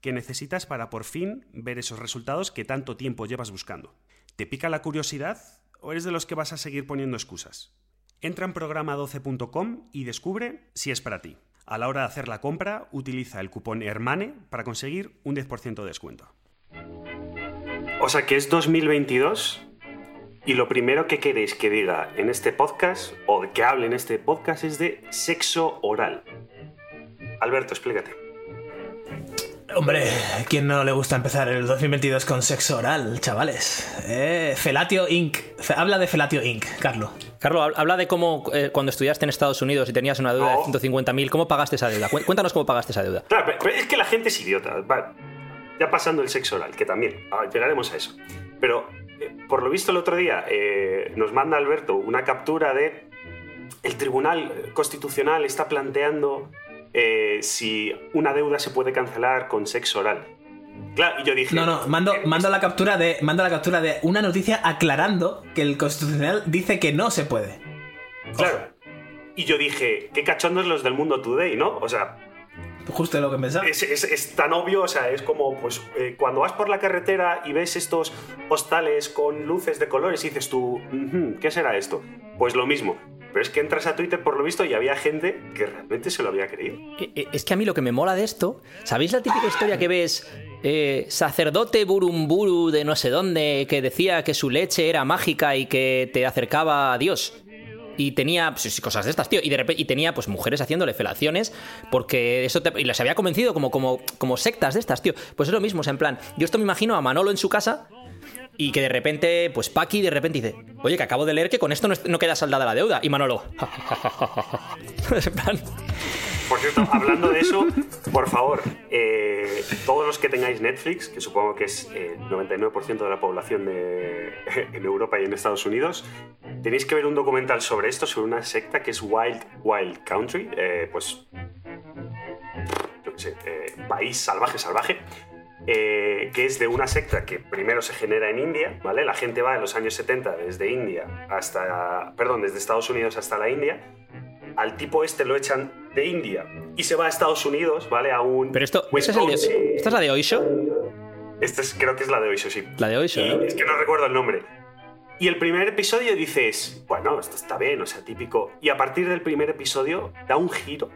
que necesitas para por fin ver esos resultados que tanto tiempo llevas buscando. ¿Te pica la curiosidad o eres de los que vas a seguir poniendo excusas? Entra en programa12.com y descubre si es para ti. A la hora de hacer la compra, utiliza el cupón HERMANE para conseguir un 10% de descuento. O sea que es 2022 y lo primero que queréis que diga en este podcast o que hable en este podcast es de sexo oral. Alberto, explícate. Hombre, ¿quién no le gusta empezar el 2022 con sexo oral, chavales? Eh, Felatio Inc. Habla de Felatio Inc., Carlos. Carlos, habla de cómo eh, cuando estudiaste en Estados Unidos y tenías una deuda No. de 150.000, ¿cómo pagaste esa deuda? Cu- Cuéntanos cómo pagaste esa deuda. Claro, pero- es que la gente es idiota. Vale. Ya pasando el sexo oral, que también, ah, llegaremos a eso. Pero, eh, por lo visto el otro día, eh, nos manda Alberto una captura de el Tribunal Constitucional está planteando eh, si una deuda se puede cancelar con sexo oral. Claro, y yo dije... No, no, mando, mando la captura de. Mando la captura de una noticia aclarando que el constitucional dice que no se puede. Claro. Y yo dije, qué cachondos los del Mundo Today, ¿no? O sea, Justo lo que pensaba. Es, es- es tan obvio, o sea, es como, pues, eh, cuando vas por la carretera y ves estos hostales con luces de colores y dices tú, "Ujú, ¿qué será esto? Pues lo mismo. Pero es que entras a Twitter por lo visto y había gente que realmente se lo había creído. Eh, eh, Es que a mí lo que me mola de esto, ¿sabéis la típica historia que ves? eh, sacerdote burumburu de no sé dónde que decía que su leche era mágica y que te acercaba a Dios. Y tenía pues, cosas de estas, tío. Y de repente y tenía pues mujeres haciéndole felaciones porque eso te, y les había convencido como, como, como sectas de estas, tío. Pues es lo mismo, o sea, en plan, yo esto me imagino a Manolo en su casa y que de repente, pues Paqui de repente dice, oye, que acabo de leer que con esto no, queda saldada la deuda. Y Manolo, Por cierto, hablando de eso, por favor, eh, todos los que tengáis Netflix, que supongo que es eh, el 99% de la población de, en Europa y en Estados Unidos, tenéis que ver un documental sobre esto, sobre una secta que es Wild Wild Country, eh, pues, yo qué sé, eh, país salvaje, salvaje. Eh, que es de una secta que primero se genera en India, ¿vale? La gente va en los años 70 desde India hasta, perdón, desde Estados Unidos hasta la India, al tipo este lo echan de India y se va a Estados Unidos, ¿vale? A un. Pero esto, ¿ese es el de-. ¿esta es la de hoy show? Este es- creo que es la de hoy, sí. La de hoy show. Y es que no recuerdo el nombre. Y el primer episodio dices, bueno, esto está bien, o sea, típico. Y a partir del primer episodio da un giro.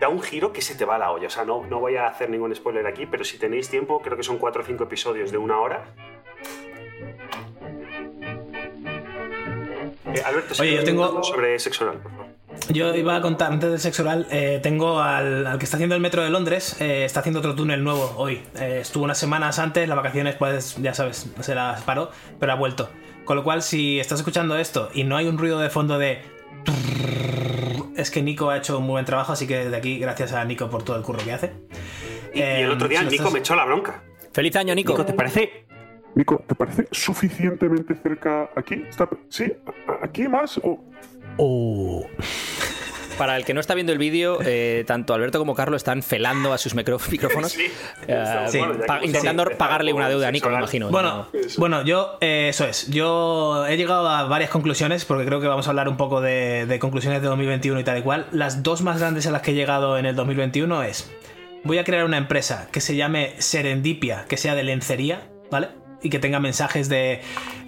Da un giro que se te va la olla. O sea, no, no voy a hacer ningún spoiler aquí, pero si tenéis tiempo, creo que son 4 o 5 episodios de una hora. Eh, Alberto, Oye, yo tengo- sobre sexo oral, por favor. Yo iba a contar antes del sexo oral. eh, tengo al, al que está haciendo el metro de Londres. eh, está haciendo otro túnel nuevo hoy. Eh, estuvo unas semanas antes, las vacaciones, pues ya sabes, se las paró, pero ha vuelto. Con lo cual, si estás escuchando esto y no hay un ruido de fondo de. Es que Nico ha hecho un muy buen trabajo, así que desde aquí, gracias a Nico por todo el curro que hace. Y, y el otro día si Nico estás- me echó la bronca. Feliz año, Nico. Nico, ¿te parece? Nico, ¿te parece suficientemente cerca aquí? ¿Está- ¿Sí? ¿A- ¿Aquí más? ¿O Para el que no está viendo el vídeo, eh, tanto Alberto como Carlos están felando a sus micrófonos, Sí. eh, Sí. Bueno, ya pa- que intentando pagarle una deuda a Nico, me imagino. Bueno, bueno, yo, eh, eso es. Yo he llegado a varias conclusiones, porque creo que vamos a hablar un poco de, de conclusiones de 2021 y tal y cual. Las dos más grandes a las que he llegado en el 2021 es: voy a crear una empresa que se llame Serendipia, que sea de lencería, ¿vale? Y que tenga mensajes de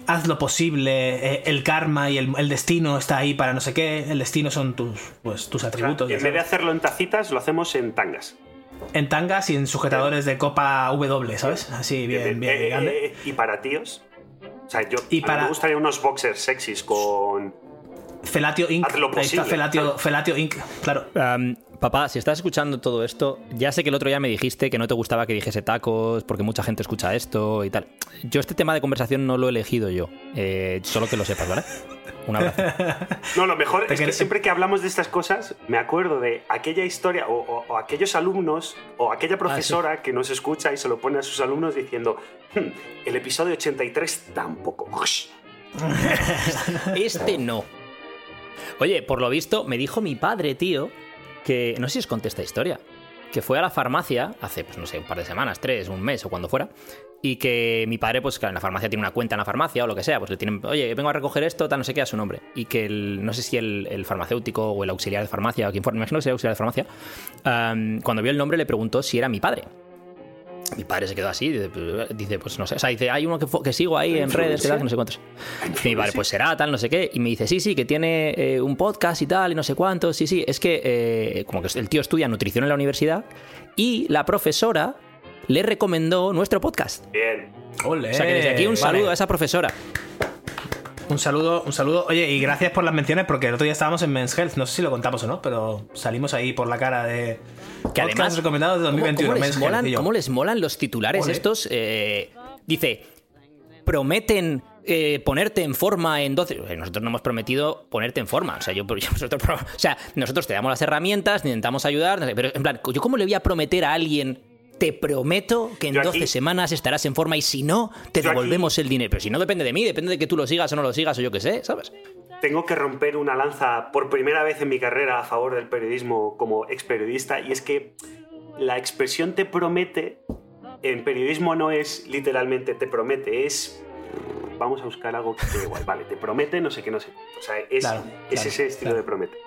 haz lo posible, eh, el karma y el, el destino está ahí para no sé qué. El destino son tus, pues, tus O sea, atributos. ya en vez de hacerlo en tacitas, lo hacemos en tangas. En tangas y en sujetadores de copa W, ¿sabes? Así, bien, bien, Eh, grande. eh, y para tíos. O sea, yo Y a mí para- me gustaría unos boxers sexys con. Felatio Inc. Haz lo Ahí está Felatio, claro. Felatio Inc. Claro. Papá, si estás escuchando todo esto, ya sé que el otro día me dijiste que no te gustaba que dijese tacos porque mucha gente escucha esto y tal. Yo este tema de conversación no lo he elegido yo, eh, solo que lo sepas, ¿vale? Un abrazo. No, lo mejor es que siempre que hablamos de estas cosas, me acuerdo de aquella historia o, o- o aquellos alumnos o Ah, aquella profesora que nos escucha y se lo pone a sus alumnos diciendo, "Hmm, el episodio 83 tampoco. Este no. Oye, por lo visto, me dijo mi padre, tío, que no sé si os conté esta historia, que fue a la farmacia hace, pues no sé, un par de semanas, tres, un mes o cuando fuera, y que mi padre, pues claro, en la farmacia tiene una cuenta en la farmacia o lo que sea, pues le tienen, oye, vengo a recoger esto, tal, no sé qué, a su nombre. Y que el, no sé si el, farmacéutico o el auxiliar de farmacia o quien fuera, me imagino que sería auxiliar de farmacia, cuando vio el nombre le preguntó si era mi padre. Mi padre se quedó así, dice, pues, dice, pues no sé, o sea, dice, hay uno que, sigo ahí en redes, que tal, que no sé cuántos. Y vale, pues será tal, no sé qué. Y me dice, sí, sí, que tiene eh, un podcast y tal, y no sé cuántos. Sí, sí, es que eh, como que el tío estudia nutrición en la universidad y la profesora le recomendó nuestro podcast. Bien. Ole, O sea que desde aquí un vale. saludo a esa profesora. Un saludo, un saludo. Oye, y gracias por las menciones porque el otro día estábamos en Men's Health. No sé si lo contamos o no, pero salimos ahí por la cara de. Que además, recomendados de ¿cómo- 2021. ¿cómo, les Men's molan, cómo les molan los titulares Ole. estos? Eh, dice, prometen eh, ponerte en forma en 12... Eh, Nosotros no hemos prometido ponerte en forma. O sea, yo, yo- nosotros, o sea, nosotros te damos las herramientas, intentamos ayudar, pero en plan, ¿yo cómo le voy a prometer a alguien... Te prometo que en Yo aquí- 12 semanas estarás en forma y si no, te Yo aquí- devolvemos el dinero. Pero si no depende de mí, depende de que tú lo sigas o no lo sigas o yo qué sé, ¿sabes? Tengo que romper una lanza por primera vez en mi carrera a favor del periodismo como ex periodista y es que la expresión te promete en periodismo no es literalmente te promete, es vamos a buscar algo que te igual, vale, te promete no sé qué, no sé. O sea, es, Claro, es claro, ese estilo claro. de promete.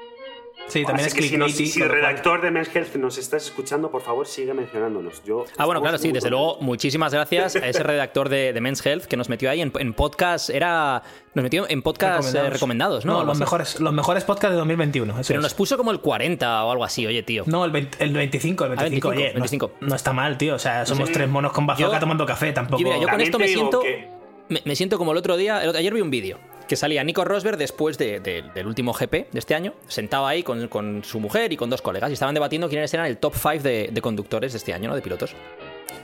Sí, también Así es que si, nos- el redactor de Men's Health nos estás escuchando, por favor sigue mencionándonos. Yo Ah, bueno, claro, sí, desde luego, muchísimas gracias a ese redactor de, de Men's Health que nos metió ahí en, en podcast, era... Nos metió en podcast eh, recomendados, ¿no? No, los mejores, los mejores podcasts de 2021. eso Pero es. nos puso como el 40 o algo así, oye, tío. No, el, 20 el 25, el 25. 25, oye, no- 25. No, está mal, tío. O sea, somos Sí. tres monos con bazooka Yo- tomando café, tampoco. Yo, mira, yo con esto me siento... que- Me, me siento como el otro día, el otro- ayer vi un vídeo que salía Nico Rosberg después de- de- del último GP de este año, sentado ahí con, su mujer y con dos colegas y estaban debatiendo quiénes eran el top 5 de, de conductores de este año, ¿no? De pilotos.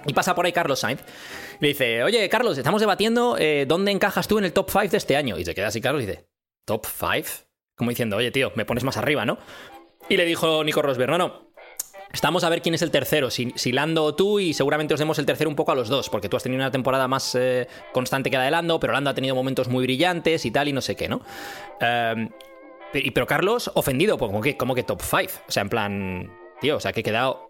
Y pasa por ahí Carlos Sainz. Le dice, oye, Carlos, estamos debatiendo eh, dónde encajas tú en el top 5 de este año. Y se queda así Carlos y dice, ¿top 5? Como diciendo, oye, tío, me pones más arriba, ¿no? Y le dijo Nico Rosberg, no, no, Estamos a ver quién es el tercero, si, si Lando o tú, y seguramente os demos el tercero un poco a los dos, porque tú has tenido una temporada más eh, constante que la de Lando, pero Lando ha tenido momentos muy brillantes y tal, y no sé qué, ¿no? Eh, pero, Carlos, ofendido, pues, como que, como que top 5. O sea, en plan, tío, o sea, que he quedado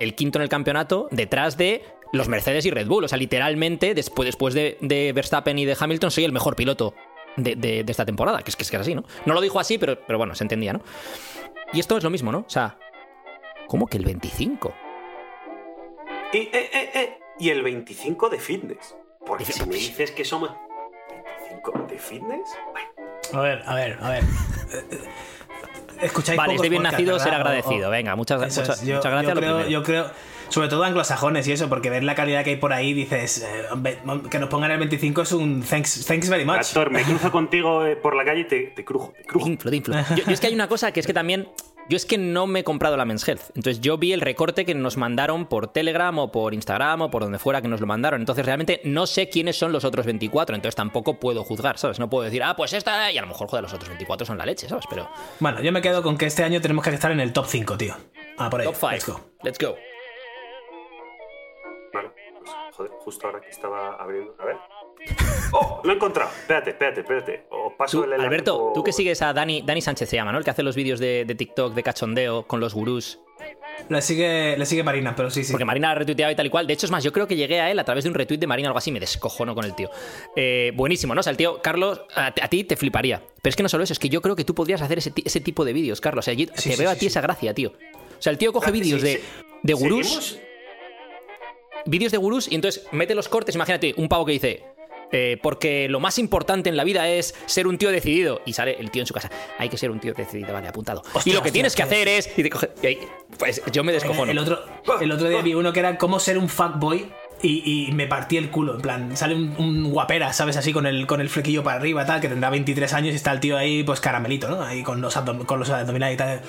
el quinto en el campeonato detrás de los Mercedes y Red Bull. O sea, literalmente, después, después de, de Verstappen y de Hamilton, soy el mejor piloto de, de- de esta temporada, que es que es que es así, ¿no? No lo dijo así, pero, pero bueno, se entendía, ¿no? Y esto es lo mismo, ¿no? O sea, ¿cómo que el 25? Y, eh, eh, eh, y el 25 de fitness. Porque si me dices que somos 25 de fitness, bueno, A ver, a ver, a ver. Escucháis Vale, es pocos de bien podcasts, nacido ser agradecido. o- Venga, muchas, Eso es. muchas, Yo, muchas gracias. yo lo creo, primero. yo creo, sobre todo anglosajones y eso, porque ver la calidad que hay por ahí, dices, eh, que nos pongan el 25 es un thanks, thanks very much. actor, me cruzo contigo por la calle y te, te crujo, te crujo. Te inflo, te inflo. Yo, yo es que hay una cosa que es que también. Yo es que no me he comprado la Men's Health. Entonces yo vi el recorte que nos mandaron por Telegram o por Instagram o por donde fuera que nos lo mandaron. Entonces realmente no sé quiénes son los otros 24. Entonces tampoco puedo juzgar, ¿sabes? No puedo decir, ah, pues esta. Y a lo mejor, joder, los otros 24 son la leche, ¿sabes? Pero. Bueno, yo me quedo con que este año tenemos que estar en el top 5, tío. Ah, por ahí. Top 5. Let's go. Let's go. Vale, pues, joder, justo ahora que estaba abriendo. A ver. ¡Oh! Lo he encontrado. Espérate, espérate, espérate. Os paso el Alberto, por- tú que sigues a Dani, Dani Sánchez se llama, ¿no? El que hace los vídeos de, de TikTok de cachondeo con los gurús. Le sigue, le sigue Marina, pero sí, sí. Porque Marina la ha retuiteado y tal y cual. De hecho, es más, yo creo que llegué a él a través de un retweet de Marina o algo así. Me descojono con el tío. Eh, buenísimo, ¿no? O sea, el tío, Carlos, a, a ti te fliparía. Pero es que no solo eso, es que yo creo que tú podrías hacer ese, ti- ese tipo de vídeos, Carlos. O sea, yo Sí, te sí, veo sí, a ti sí. esa gracia, tío. O sea, el tío coge vídeos sí, de, sí. de gurús, ¿Seguimos? vídeos de gurús y entonces mete los cortes. Imagínate, un pavo que dice. Eh, porque lo más importante en la vida es ser un tío decidido. Y sale el tío en su casa. Hay que ser un tío decidido, vale, apuntado. Hostia, y lo que hostia, tienes que hacer es. y te coge- y ahí, pues yo me descojono. El otro, el otro día vi uno que era cómo ser un fuckboy y, y me partí el culo. En plan, sale un, un guapera, ¿sabes? Así con el, con el flequillo para arriba, tal, que tendrá 23 años y está el tío ahí, pues caramelito, ¿no? Ahí con los, abdom- con los abdominales y tal.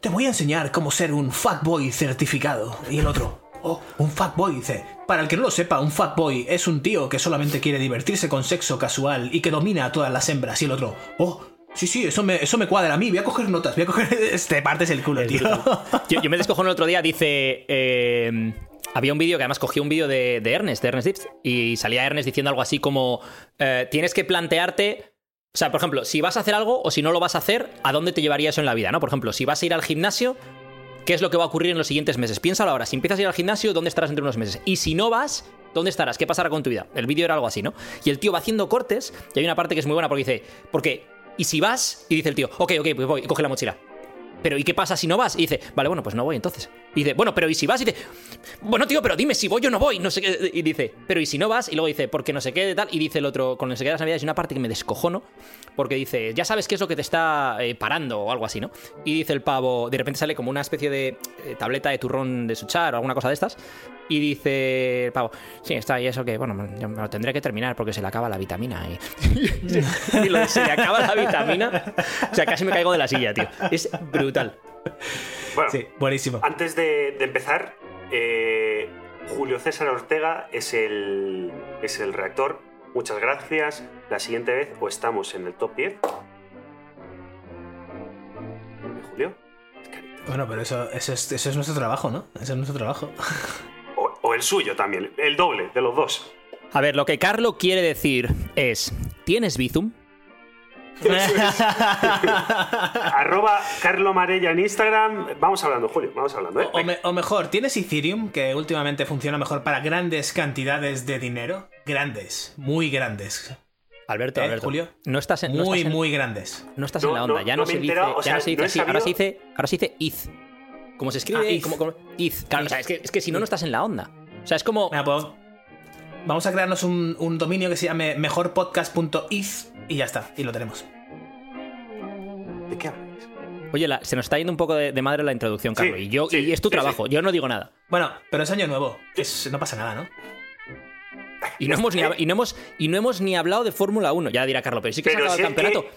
Te voy a enseñar cómo ser un fuckboy certificado. Y el otro, oh, un fuckboy, dice. Para el que no lo sepa, un fuckboy es un tío que solamente quiere divertirse con sexo casual y que domina a todas las hembras. Y el otro, oh, sí, sí, eso me, eso me cuadra a mí, voy a coger notas, voy a coger... Este partes el culo, tío. Yo, yo me descojono el otro día, dice. eh, había un vídeo que además cogí un vídeo de, de Ernest, de Ernest Dips, y salía Ernest diciendo algo así como: eh, Tienes que plantearte. O sea, por ejemplo, si vas a hacer algo o si no lo vas a hacer, ¿a dónde te llevaría eso en la vida? ¿no? Por ejemplo, si vas a ir al gimnasio, ¿qué es lo que va a ocurrir en los siguientes meses? Piénsalo ahora. Si empiezas a ir al gimnasio, ¿dónde estarás entre unos meses? Y si no vas, ¿dónde estarás? ¿Qué pasará con tu vida? El vídeo era algo así, ¿no? Y el tío va haciendo cortes, y hay una parte que es muy buena porque dice: Porque, ¿y si vas? Y dice el tío: Ok, ok, pues voy, y coge la mochila. Pero ¿y qué pasa si no vas? Y dice, vale, bueno, pues no voy entonces. Y dice, bueno, pero ¿y si vas? Y dice, bueno, tío, pero dime si voy o no voy. No sé qué. Y dice, pero ¿y si no vas? Y luego dice, porque no sé qué, tal. Y dice el otro, con no sé las navidades, hay una parte que me descojono. Porque dice, ya sabes qué es lo que te está eh, parando o algo así, ¿no? Y dice el pavo, de repente sale como una especie de eh, tableta de turrón de suchar o alguna cosa de estas. Y dice el pavo, sí, está, y eso que, bueno, me lo tendré que terminar porque se le acaba la vitamina. Y, y lo se le acaba la vitamina. O sea, casi me caigo de la silla, tío. Es brutal. Bueno, Sí, buenísimo. antes de, de empezar, eh, Julio César Ortega es el, es el reactor. Muchas gracias. La siguiente vez o estamos en el top 10. Julio. Es carita. Bueno, pero eso, eso, es, eso es nuestro trabajo, ¿no? Eso es nuestro trabajo. O, o el suyo también. El doble de los dos. A ver, lo que Carlo quiere decir es: ¿tienes Bizum? Arroba Carlo Marella en Instagram. Vamos hablando, Julio. Vamos hablando, ¿eh? O, me- o mejor, ¿tienes Ethereum que últimamente funciona mejor para grandes cantidades de dinero? Grandes, muy grandes. Alberto, ¿Eh, Alberto. Julio? No estás en, no Muy, estás en- muy grandes. no estás No, en la onda. no, ya no se dice, enterado, o ya sea, no se dice no he así. Ahora se dice, ahora se dice ETH. Como se escribe, Ah, ETH. como, como- ETH. Claro, o sea, es que, es que si no, no estás en la onda. O sea, es como. Pues, vamos a crearnos un, un dominio que se llame mejorpodcast.if y ya está, y lo tenemos. ¿De qué habláis? Oye, la- se nos está yendo un poco de, de madre la introducción, Sí, Carlos. y, yo, sí, y es tu sí, trabajo. Yo no digo nada. Bueno, pero es año nuevo. es- no pasa nada, ¿no? Y no, hemos ni, y, no hemos, y no hemos ni hablado de Fórmula 1. Ya dirá Carlos, pero sí que se ha acabado si el que campeonato.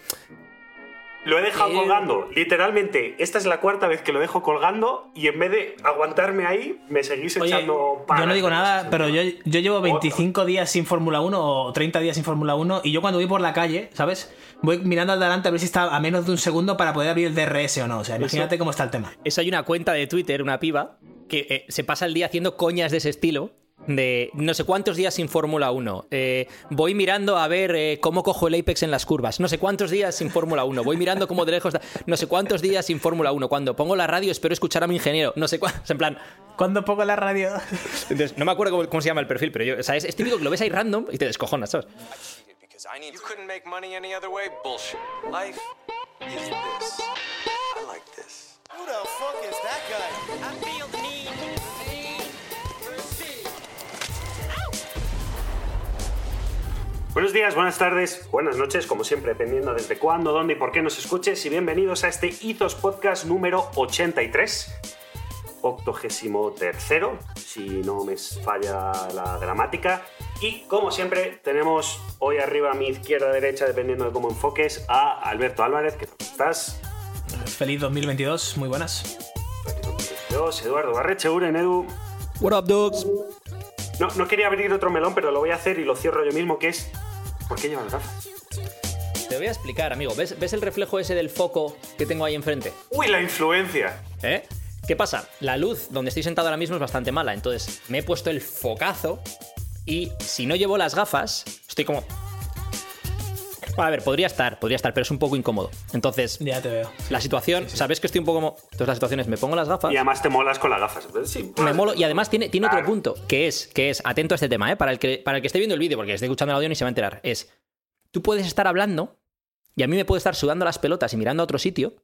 Lo he dejado Eh, colgando. Literalmente, esta es la cuarta vez que lo dejo colgando y en vez de aguantarme ahí, me seguís Oye, echando yo no digo nada, pero yo, yo llevo 25 días sin Fórmula 1 o 30 días sin Fórmula 1 y yo cuando voy por la calle, ¿sabes? Voy mirando al delante a ver si está a menos de un segundo para poder abrir el DRS o no. O sea, imagínate cómo está el tema. Eso hay una cuenta de Twitter, una piba, que eh, se pasa el día haciendo coñas de ese estilo. De no sé cuántos días sin Fórmula 1. Eh, voy mirando a ver eh, cómo cojo el Apex en las curvas. No sé cuántos días sin Fórmula 1. Voy mirando cómo de lejos. da- No sé cuántos días sin Fórmula 1. Cuando pongo la radio espero escuchar a mi ingeniero. No sé cuántos. En plan. ¿Cuándo pongo la radio? Entonces, no me acuerdo cómo, cómo se llama el perfil, pero yo, o sea, es, es típico que lo ves ahí random y te descojonas, ¿sabes? Who the fuck is that guy? I feel the need. Buenos días, buenas tardes, buenas noches, como siempre, dependiendo desde cuándo, dónde y por qué nos escuches. Y bienvenidos a este Ethos Podcast número 83. Octogésimo tercero, si no me falla la gramática. Y como siempre, tenemos hoy arriba a mi izquierda, derecha, dependiendo de cómo enfoques, a Alberto Álvarez, que estás. Feliz 2022, muy buenas. Eduardo Barrecheuren, Edu. What up, dogs? No, no quería abrir otro melón, pero lo voy a hacer y lo cierro yo mismo, que es. ¿Por qué llevas gafas? Te voy a explicar, amigo. ¿Ves, ¿Ves el reflejo ese del foco que tengo ahí enfrente? ¡Uy, la influencia! ¿Eh? ¿Qué pasa? La luz donde estoy sentado ahora mismo es bastante mala, entonces me he puesto el focazo y si no llevo las gafas, estoy como... A ver, podría estar, podría estar, pero es un poco incómodo. Entonces, Ya te veo. la situación, ¿sabes que estoy un poco como... Entonces la situación es, me pongo las gafas, Y además te molas con las gafas. Entonces, sí, me molo y además tiene, tiene otro punto, que es, que es, atento a este tema, ¿eh? Para el que, para el que esté viendo el vídeo, porque esté escuchando el audio ni se va a enterar, es, tú puedes estar hablando y a mí me puede estar sudando las pelotas y mirando a otro sitio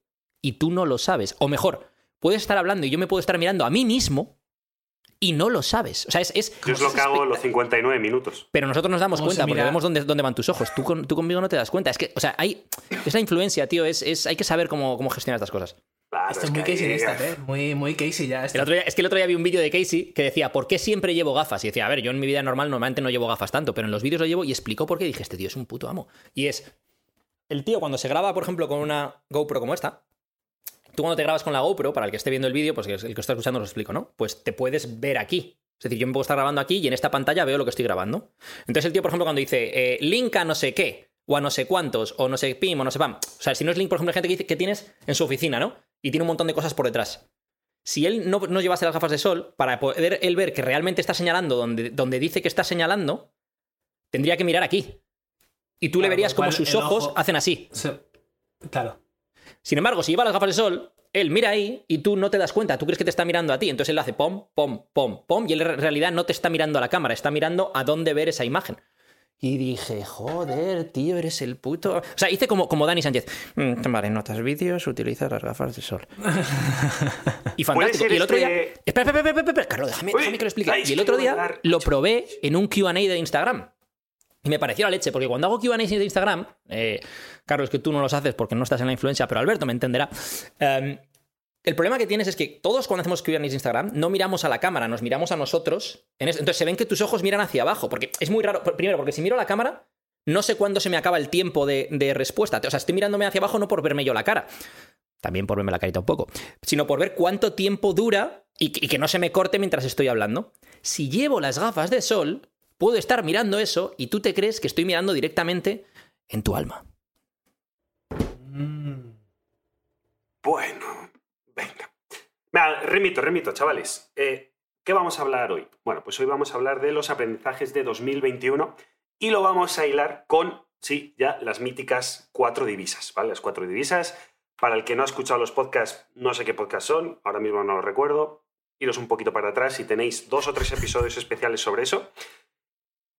y tú no lo sabes. O mejor, puedes estar hablando y yo me puedo estar mirando a mí mismo y no lo sabes. O sea, es... es Yo es lo que hago en los 59 minutos. pero nosotros nos damos ¿Cómo se cuenta porque vemos dónde, dónde van tus ojos. Tú, con- tú conmigo no te das cuenta. Es que, o sea, hay. Es la influencia, tío. Es, es- hay que saber cómo, cómo gestionar estas cosas. Claro, Esto es muy Casey Neistat, ¿eh? Muy, muy Casey ya. El otro día- es que el otro día vi un vídeo de Casey que decía, ¿por qué siempre llevo gafas? Y decía, a ver, yo en mi vida normal normalmente no llevo gafas tanto, pero en los vídeos lo llevo y explicó por qué. Y dije, este tío es un puto amo. Y es, el tío cuando se graba, por ejemplo, con una GoPro como esta, tú cuando te grabas con la GoPro, para el que esté viendo el vídeo, pues el que está escuchando lo explico, ¿no? Pues te puedes ver aquí. Es decir, yo me puedo estar grabando aquí y en esta pantalla veo lo que estoy grabando. Entonces el tío, por ejemplo, cuando dice, eh, link a no sé qué, o a no sé cuántos, o no sé pim, o no sé pam. O sea, si no es link, por ejemplo, hay gente que dice que tienes en su oficina, ¿no? Y tiene un montón de cosas por detrás. Si él no, no llevase las gafas de sol, para poder él ver que realmente está señalando donde, donde dice que está señalando, tendría que mirar aquí. Y tú le verías como sus ojos ojo- hacen así. Claro. Sin embargo, si lleva las gafas de sol, él mira ahí y tú no te das cuenta, tú crees que te está mirando a ti, entonces él hace pom, pom, pom, pom, y él en realidad no te está mirando a la cámara, está mirando a dónde ver esa imagen. Y dije, joder, tío, eres el puto. O sea, hice como, como Dani Sánchez. Mm, vale, notas vídeos, utilizas las gafas de sol. y fantástico. Y el otro día. este- Espera, espera, espera, espera, espera, Carlos, déjame, déjame que lo explique. Y el otro día lo probé en un QA de Instagram. Y me pareció la leche, porque cuando hago QA de Instagram, eh, Carlos, que tú no los haces porque no estás en la influencia, pero Alberto me entenderá. em, el problema que tienes es que todos cuando hacemos QA de Instagram no miramos a la cámara, nos miramos a nosotros. En es- Entonces se ven que tus ojos miran hacia abajo, porque es muy raro. Primero, porque si miro a la cámara, no sé cuándo se me acaba el tiempo de, respuesta. O sea, estoy mirándome hacia abajo no por verme yo la cara. También por verme la carita un poco. Sino por ver cuánto tiempo dura y que no se me corte mientras estoy hablando. Si llevo las gafas de sol, puedo estar mirando eso y tú te crees que estoy mirando directamente en tu alma. Bueno, venga. Venga, remito, remito, chavales. Eh, ¿Qué vamos a hablar hoy? Bueno, pues hoy vamos a hablar de los aprendizajes de 2021 y lo vamos a hilar con, sí, ya las míticas cuatro divisas, ¿vale? Las cuatro divisas. Para el que no ha escuchado los podcasts, no sé qué podcasts son, ahora mismo no los recuerdo. Iros un poquito para atrás si tenéis dos o tres episodios especiales sobre eso.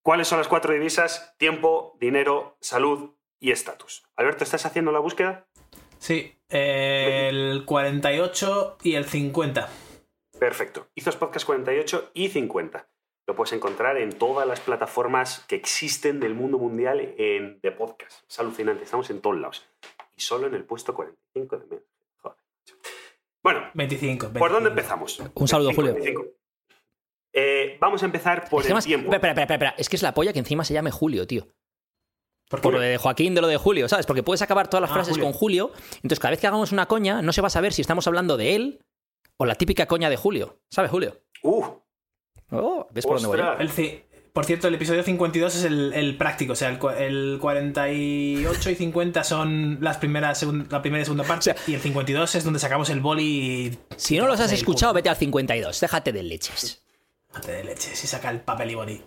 ¿Cuáles son las cuatro divisas? Tiempo, dinero, salud y estatus. Alberto, ¿estás haciendo la búsqueda? Sí, el 48 y el 50. Perfecto. Izos Podcast 48 y 50. Lo puedes encontrar en todas las plataformas que existen del mundo mundial en, de podcast. Es alucinante, estamos en todos lados. Y solo en el puesto 45 de medio. Joder. Bueno, 25. ¿por dónde 25. empezamos? Un saludo, 25, Julio. 25. Eh, vamos a empezar por Es que el tiempo. espera, espera, es que es la polla que encima se llame Julio, tío. ¿Por lo de Joaquín de lo de Julio, ¿sabes? Porque puedes acabar todas las Ah, frases Julio. con Julio. Entonces, cada vez que hagamos una coña, no se va a saber si estamos hablando de él o la típica coña de Julio. ¿Sabes, Julio? Uh, Oh, ¿Ves por dónde voy? El Por cierto, el episodio 52 es el, el práctico, o sea, el, el 48 y 50 son las primeras, segun- la primera y segunda parte, y el 52 es donde sacamos el boli y... Si no los has escuchado, culo. vete al 52. Déjate de leches. De leche, si saca el papel y boli.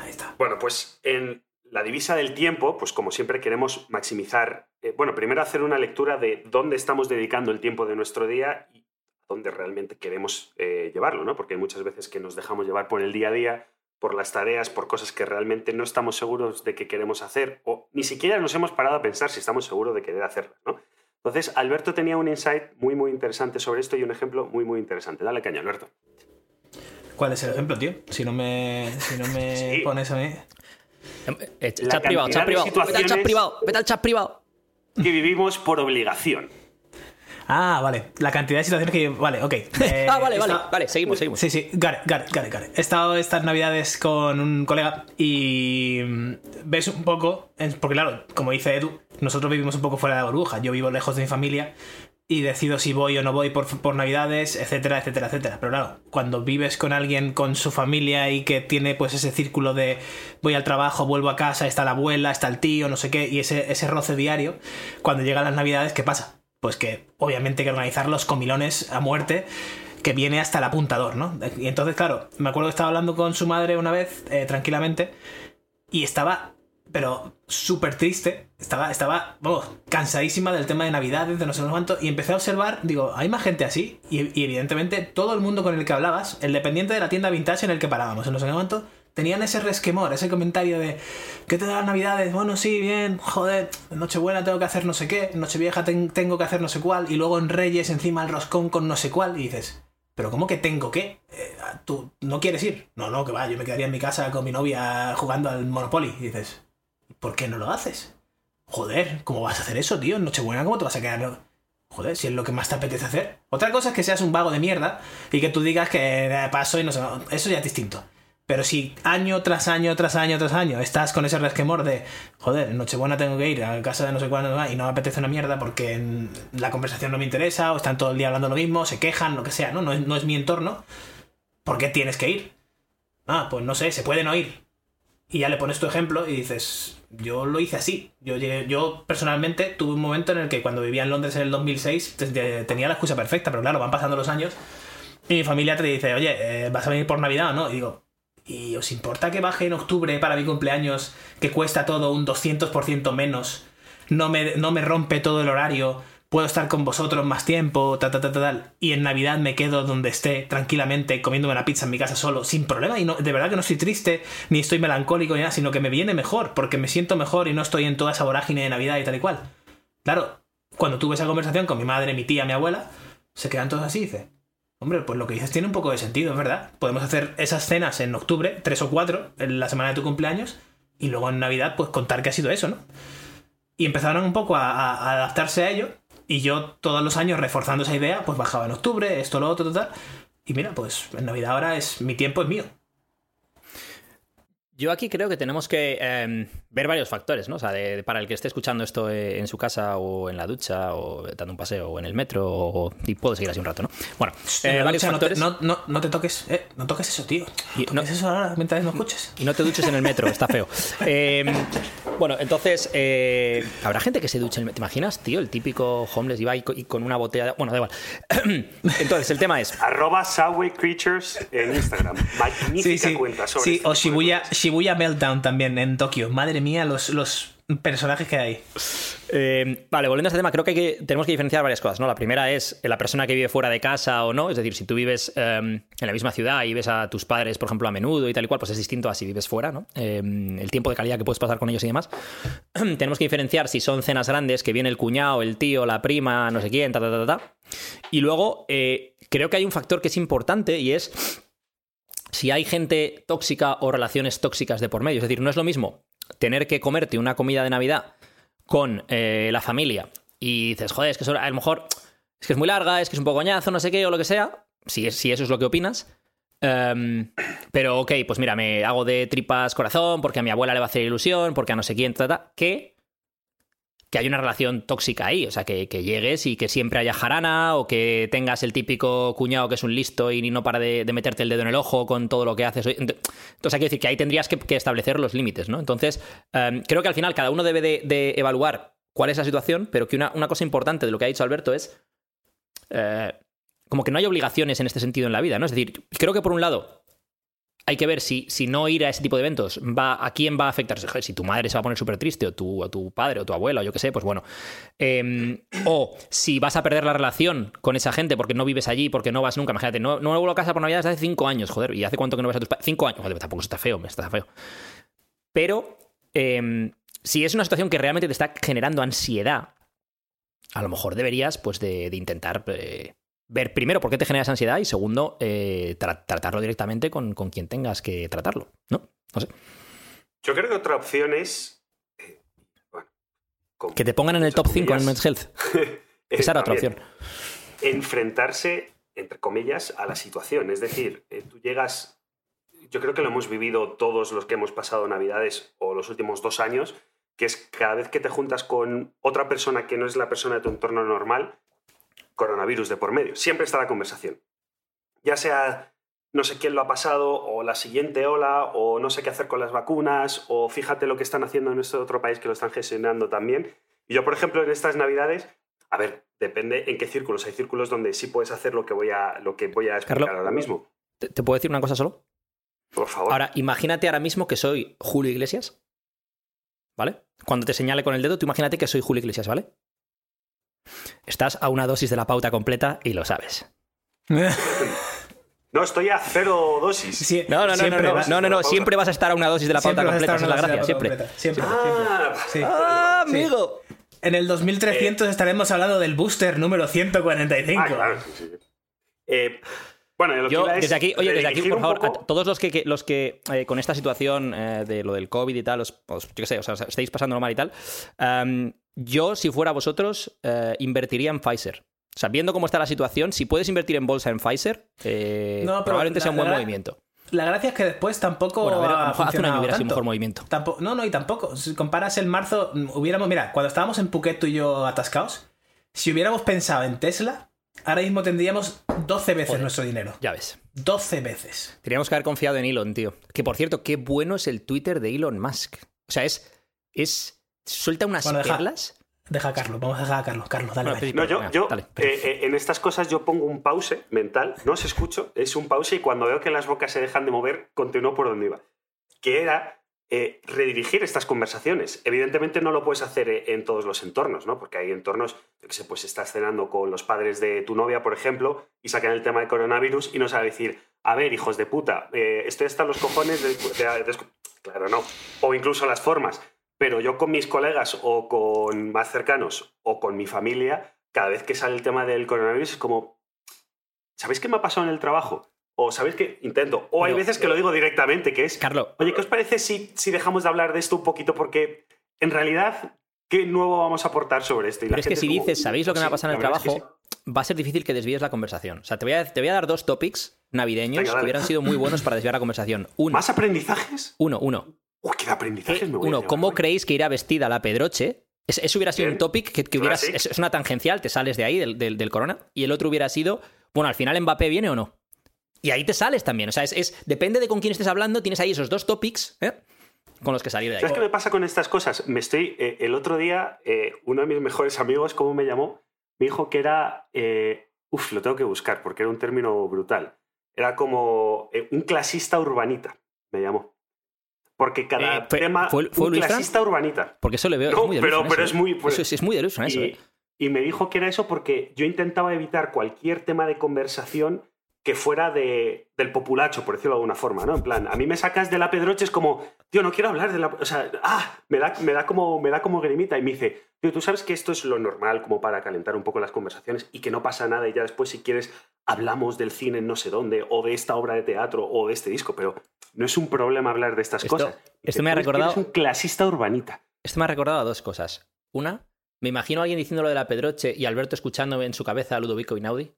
Ahí está. Bueno, pues en la divisa del tiempo, pues como siempre queremos maximizar, eh, bueno, primero hacer una lectura de dónde estamos dedicando el tiempo de nuestro día y dónde realmente queremos eh, llevarlo, ¿no? Porque hay muchas veces que nos dejamos llevar por el día a día, por las tareas, por cosas que realmente no estamos seguros de que queremos hacer o ni siquiera nos hemos parado a pensar si estamos seguros de querer hacerlas, ¿no? Entonces, Alberto tenía un insight muy, muy interesante sobre esto y un ejemplo muy, muy interesante. Dale caña, Alberto. ¿Cuál es el ejemplo, tío? Si no me, si no me Sí. pones a mí... Eh, eh, chat privado, chat privado. Vete al chat privado. Vete al chat privado. Que vivimos por obligación. Ah, vale. La cantidad de situaciones que... Vale, ok. Eh, ah, vale, vale. esta- Vale, seguimos, seguimos. Sí, sí, got it, got it. He estado estas navidades con un colega y mm, ves un poco, porque claro, como dice Edu, nosotros vivimos un poco fuera de la burbuja. Yo vivo lejos de mi familia y decido si voy o no voy por, por navidades, etcétera, etcétera, etcétera. Pero claro, cuando vives con alguien con su familia y que tiene pues ese círculo de voy al trabajo, vuelvo a casa, está la abuela, está el tío, no sé qué, y ese, ese roce diario, cuando llegan las navidades, ¿qué pasa? Pues que obviamente hay que organizar los comilones a muerte que viene hasta el apuntador, ¿no? Y entonces, claro, me acuerdo que estaba hablando con su madre una vez, eh, tranquilamente, y estaba, pero súper triste, estaba, estaba, cansadísima del tema de Navidades, de no sé cuánto, y empecé a observar, digo, hay más gente así, y, y evidentemente todo el mundo con el que hablabas, el dependiente de la tienda vintage en el que parábamos, en no sé cuánto, tenían ese resquemor, ese comentario de, ¿qué te da las Navidades? Bueno, sí, bien, joder, Nochebuena tengo que hacer no sé qué, Nochevieja ten- tengo que hacer no sé cuál, y luego en Reyes encima el roscón con no sé cuál, y dices, ¿Pero cómo que tengo que? Eh, ¿Tú no quieres ir? No, no, que va, yo me quedaría en mi casa con mi novia jugando al Monopoly. Y dices, ¿por qué no lo haces? Joder, ¿cómo vas a hacer eso, tío? En Nochebuena, ¿cómo te vas a quedar? Joder, si es lo que más te apetece hacer. Otra cosa es que seas un vago de mierda y que tú digas que paso y no sé, eso ya es distinto. Pero si año tras año, tras año, tras año estás con ese resquemor de, joder, en Nochebuena tengo que ir a casa de no sé cuándo y no apetece una mierda porque la conversación no me interesa o están todo el día hablando lo mismo, se quejan, lo que sea, ¿no? No es, no es mi entorno. ¿Por qué tienes que ir? Ah, pues no sé, se puede no ir. Y ya le pones tu ejemplo y dices, yo lo hice así. Yo, yo personalmente tuve un momento en el que cuando vivía en Londres en el 2006 te- te- tenía la excusa perfecta, pero claro, van pasando los años y mi familia te dice, oye, eh, ¿vas a venir por Navidad o no? Y digo, ¿y os importa que baje en octubre para mi cumpleaños, que cuesta todo un 200% menos? No me, no me rompe todo el horario, puedo estar con vosotros más tiempo, ta, ta, ta, ta, tal. Y en Navidad me quedo donde esté, tranquilamente, comiéndome una pizza en mi casa solo, sin problema. Y no, de verdad que no estoy triste, ni estoy melancólico, ni nada, sino que me viene mejor, porque me siento mejor y no estoy en toda esa vorágine de Navidad y tal y cual. Claro, cuando tuve esa conversación con mi madre, mi tía, mi abuela, se quedan todos así dice, Hombre, pues lo que dices tiene un poco de sentido, es verdad. Podemos hacer esas cenas en octubre, tres o cuatro, en la semana de tu cumpleaños, y luego en Navidad, pues contar que ha sido eso, ¿no? Y empezaron un poco a adaptarse a ello, y yo todos los años reforzando esa idea, pues bajaba en octubre, esto, lo otro, tal. Y mira, pues en Navidad ahora es mi tiempo es mío. Yo aquí creo que tenemos que eh, ver varios factores, ¿no? O sea, de- para el que esté escuchando esto eh, en su casa o en la ducha o dando un paseo o en el metro o, y puedo seguir así un rato, ¿no? Bueno, En eh, varios ducha no, te, factores. no, no- te toques, eh, no toques eso, tío. Y No toques eso ahora mientras no escuches. Y no te duches en el metro, está feo. Eh, bueno, entonces, eh, habrá gente que se duche en el metro. ¿Te imaginas, tío? El típico homeless iba ahí co- y con una botella de... Bueno, da igual. Entonces, el tema es... Arroba Subway Creatures en Instagram. Magnífica cuenta sobre sí, este o Shibuya. Shibuya Meltdown también en Tokio. Madre mía, los, los personajes que hay. Eh, vale, volviendo a este tema, creo que, tenemos que diferenciar varias cosas, ¿no? La primera es la persona que vive fuera de casa o no, es decir, si tú vives eh, en la misma ciudad y ves a tus padres, por ejemplo, a menudo y tal y cual, pues es distinto a si vives fuera, ¿no? Eh, el tiempo de calidad que puedes pasar con ellos y demás. tenemos que diferenciar si son cenas grandes, que viene el cuñado, el tío, la prima, no sé quién, ta, ta, ta, ta. ta. Y luego, eh, creo que hay un factor que es importante y es si hay gente tóxica o relaciones tóxicas de por medio. Es decir, no es lo mismo tener que comerte una comida de Navidad con eh, la familia y dices, joder, es que a lo mejor es que es muy larga, es que es un poco coñazo, no sé qué, o lo que sea, si, si eso es lo que opinas. Em, pero ok, pues mira, me hago de tripas corazón porque a mi abuela le va a hacer ilusión, porque a no sé quién, trata, que, que hay una relación tóxica ahí, o sea, que, que llegues y que siempre haya jarana o que tengas el típico cuñado que es un listo y no para de, meterte el dedo en el ojo con todo lo que haces. Ent- Entonces, hay que decir que ahí tendrías que, establecer los límites, ¿no? Entonces, em, creo que al final cada uno debe de, de evaluar cuál es la situación, pero que una, una cosa importante de lo que ha dicho Alberto es eh, como que no hay obligaciones en este sentido en la vida, ¿no? Es decir, creo que por un lado hay que ver si, si no ir a ese tipo de eventos va a quién va a afectar. Si tu madre se va a poner súper triste, o tu, o tu padre, o tu abuela, o yo qué sé, pues bueno. Eh, o si vas a perder la relación con esa gente porque no vives allí, porque no vas nunca. Imagínate, no, no vuelvo a casa por Navidad desde hace cinco años, joder. ¿Y hace cuánto que no ves a tus padres? Cinco años. Joder, tampoco está feo, me está feo. Pero eh, si es una situación que realmente te está generando ansiedad, a lo mejor deberías, pues, de, de intentar eh, ver primero por qué te genera esa ansiedad y segundo, eh, tra- tratarlo directamente con, con quien tengas que tratarlo, ¿no? No sé. Yo creo que otra opción es. eh, bueno, Que te pongan en el top 5 en Men's Health. eh, Esa era otra opción. Enfrentarse, entre comillas, a la situación. Es decir, eh, tú llegas. Yo creo que lo hemos vivido todos los que hemos pasado Navidades o los últimos dos años, que es cada vez que te juntas con otra persona que no es la persona de tu entorno normal, coronavirus de por medio. Siempre está la conversación. Ya sea no sé quién lo ha pasado, o la siguiente ola, o no sé qué hacer con las vacunas, o fíjate lo que están haciendo en este otro país que lo están gestionando también. Y yo, por ejemplo, en estas Navidades, a ver, depende en qué círculos. Hay círculos donde sí puedes hacer lo que voy a, lo que voy a explicar Carlos. ahora mismo. ¿Te, te puedo decir una cosa solo? Por favor. Ahora, imagínate ahora mismo que soy Julio Iglesias. ¿Vale? Cuando te señale con el dedo, tú imagínate que soy Julio Iglesias, ¿vale? Estás a una dosis de la pauta completa y lo sabes. No, estoy a cero dosis. Sí, No, no, no, siempre no, no, vas- no, no, no, siempre vas a estar a una dosis de la pauta completa, es la gracia, siempre. completa. Siempre, Ah. Sí. ¡Ah, Sí. amigo! En el 2300 estaremos hablando del booster número 145. ah, claro, sí, sí. Eh, bueno, lo que Yo, iba es desde aquí, oye, desde aquí, por favor, poco- a todos los que, que- los que eh, con esta situación eh, de lo del COVID y tal, os, os- yo qué sé, o sea, os estáis pasando mal y tal, yo, si fuera vosotros, eh, invertiría en Pfizer. O sea, viendo cómo está la situación, si puedes invertir en bolsa en Pfizer, eh, No, probablemente sea un buen movimiento. La gracia es que después tampoco. Bueno, a ver, a lo ha mejor hace un año sido mejor movimiento. No, no, y tampoco. Si comparas el marzo, hubiéramos. Mira, cuando estábamos en Phuket tú y yo atascados, si hubiéramos pensado en Tesla, ahora mismo tendríamos 12 veces Joder. nuestro dinero. Ya ves. 12 veces. Teníamos que haber confiado en Elon, tío. Que por cierto, qué bueno es el Twitter de Elon Musk. O sea, es. es suelta unas Bueno, deja- perlas. Deja a Carlos, vamos a dejar a Carlos. Carlos, dale. Bueno, dale. No, yo, yo dale. eh, eh, en estas cosas yo pongo un pause mental, no os escucho, es un pause y cuando veo que las bocas se dejan de mover, continúo por donde iba. Que era eh, redirigir estas conversaciones. Evidentemente no lo puedes hacer eh, en todos los entornos, ¿no? Porque hay entornos, yo que sé, pues estás cenando con los padres de tu novia, por ejemplo, y sacan el tema de coronavirus y no sabe decir, a ver, hijos de puta, eh, estoy hasta los cojones de, de- de- Claro, no. O incluso las formas. Pero yo con mis colegas o con más cercanos o con mi familia, cada vez que sale el tema del coronavirus es como, ¿sabéis qué me ha pasado en el trabajo? O ¿sabéis qué? Intento. O hay Pero- veces que lo digo directamente, que es, Carlos, oye, ¿qué os parece si, si dejamos de hablar de esto un poquito? Porque en realidad, ¿qué nuevo vamos a aportar sobre esto? Y la pero es que si como, dices, ¿sabéis lo que "Pues me ha sí, pasado en el es que trabajo? Va a ser difícil que desvíes la conversación. O sea, te voy a, te voy a dar dos topics navideños Venga, que hubieran sido muy buenos para desviar la conversación. Uno, ¿Más aprendizajes? uno, uno. Uy, qué de aprendizajes me voy a uno, ¿cómo creéis que irá vestida la Pedroche? Es- Eso hubiera sido Bien. un topic que, que hubiera, Classic. es, es una tangencial, te sales de ahí, del, del- del corona. Y el otro hubiera sido, bueno, al final Mbappé viene o no. Y ahí te sales también. O sea, es, es- depende de con quién estés hablando, tienes ahí esos dos topics ¿eh? con los que salir de ahí. ¿Sabes qué me pasa con estas cosas? Me estoy. eh, el otro día, eh, uno de mis mejores amigos, ¿cómo me llamó? Me dijo que era. uf, lo tengo que buscar porque era un término brutal. Era como un clasista urbanita, me llamó. Porque cada Eh, fue- tema. fue- fue un Luis clasista urbanita. Porque eso le veo. No, es muy pero- pero eso, es muy- ¿eh? pues- Eso es, es muy de Luis eso, ¿eh? y me dijo que era eso porque yo intentaba evitar cualquier tema de conversación que fuera de, del populacho, por decirlo de alguna forma, ¿no? En plan, a mí me sacas de la Pedroche, es como, tío, no quiero hablar de la... O sea, ah, me da, me da, como, me da como grimita y me dice, tío, tú sabes que esto es lo normal como para calentar un poco las conversaciones y que no pasa nada y ya después si quieres hablamos del cine en no sé dónde o de esta obra de teatro o de este disco, pero no es un problema hablar de estas Esto- cosas. Esto me ha "Tú es recordado- eres un clasista urbanita. Esto me ha recordado a dos cosas. Una, me imagino a alguien diciendo lo de la Pedroche y Alberto escuchando en su cabeza a Ludovico Inaudi.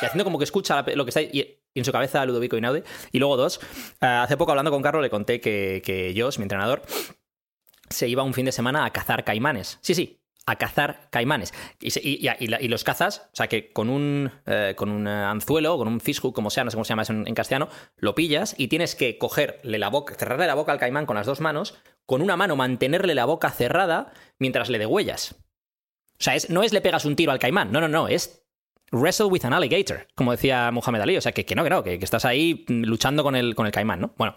Y haciendo como que escucha lo que está y, en su cabeza Ludovico Inaudi. Y luego dos, eh, hace poco hablando con Carlos le conté que, que Josh, mi entrenador, se iba un fin de semana a cazar caimanes. Sí, sí, a cazar caimanes. Y, y- los cazas, o sea que con un, eh, con un anzuelo, con un fishhook, como sea, no sé cómo se llama en castellano, lo pillas y tienes que cogerle la boca, cerrarle la boca al caimán con las dos manos, con una mano mantenerle la boca cerrada mientras le degüellas. O sea, es, no es le pegas un tiro al caimán, no, no, no, es wrestle with an alligator, como decía Muhammad Ali. O sea, que, que no, que no, que, que estás ahí luchando con el, con el caimán, ¿no? Bueno,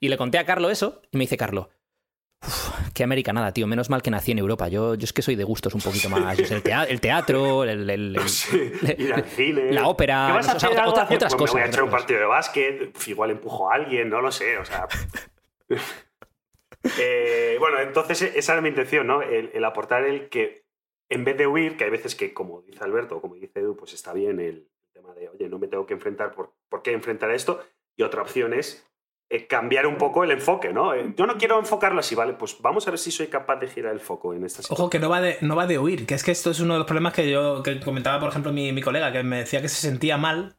y le conté a Carlo eso y me dice Carlo, "Uf, qué americanada, tío, menos mal que nací en Europa. Yo, yo es que soy de gustos un poquito más. El, tea- el teatro, el, el- el- Sí, ir al cine. la ópera, ¿Qué vas no a o sea, otras Pues me voy a cosas, echar un partido de básquet, pues igual empujo a alguien, no lo sé, o sea... Eh, bueno, entonces esa era mi intención, ¿no? El aportar el que en vez de huir, que hay veces que, como dice Alberto, como dice Edu, pues está bien el tema de, oye, no me tengo que enfrentar, ¿por, por qué enfrentar esto? Y otra opción es eh, cambiar un poco el enfoque, ¿no? Eh, yo no quiero enfocarlo así, ¿vale? Pues vamos a ver si soy capaz de girar el foco en esta situación. Ojo, que no va, de, no va de huir, que es que esto es uno de los problemas que yo que comentaba, por ejemplo, mi, mi colega, que me decía que se sentía mal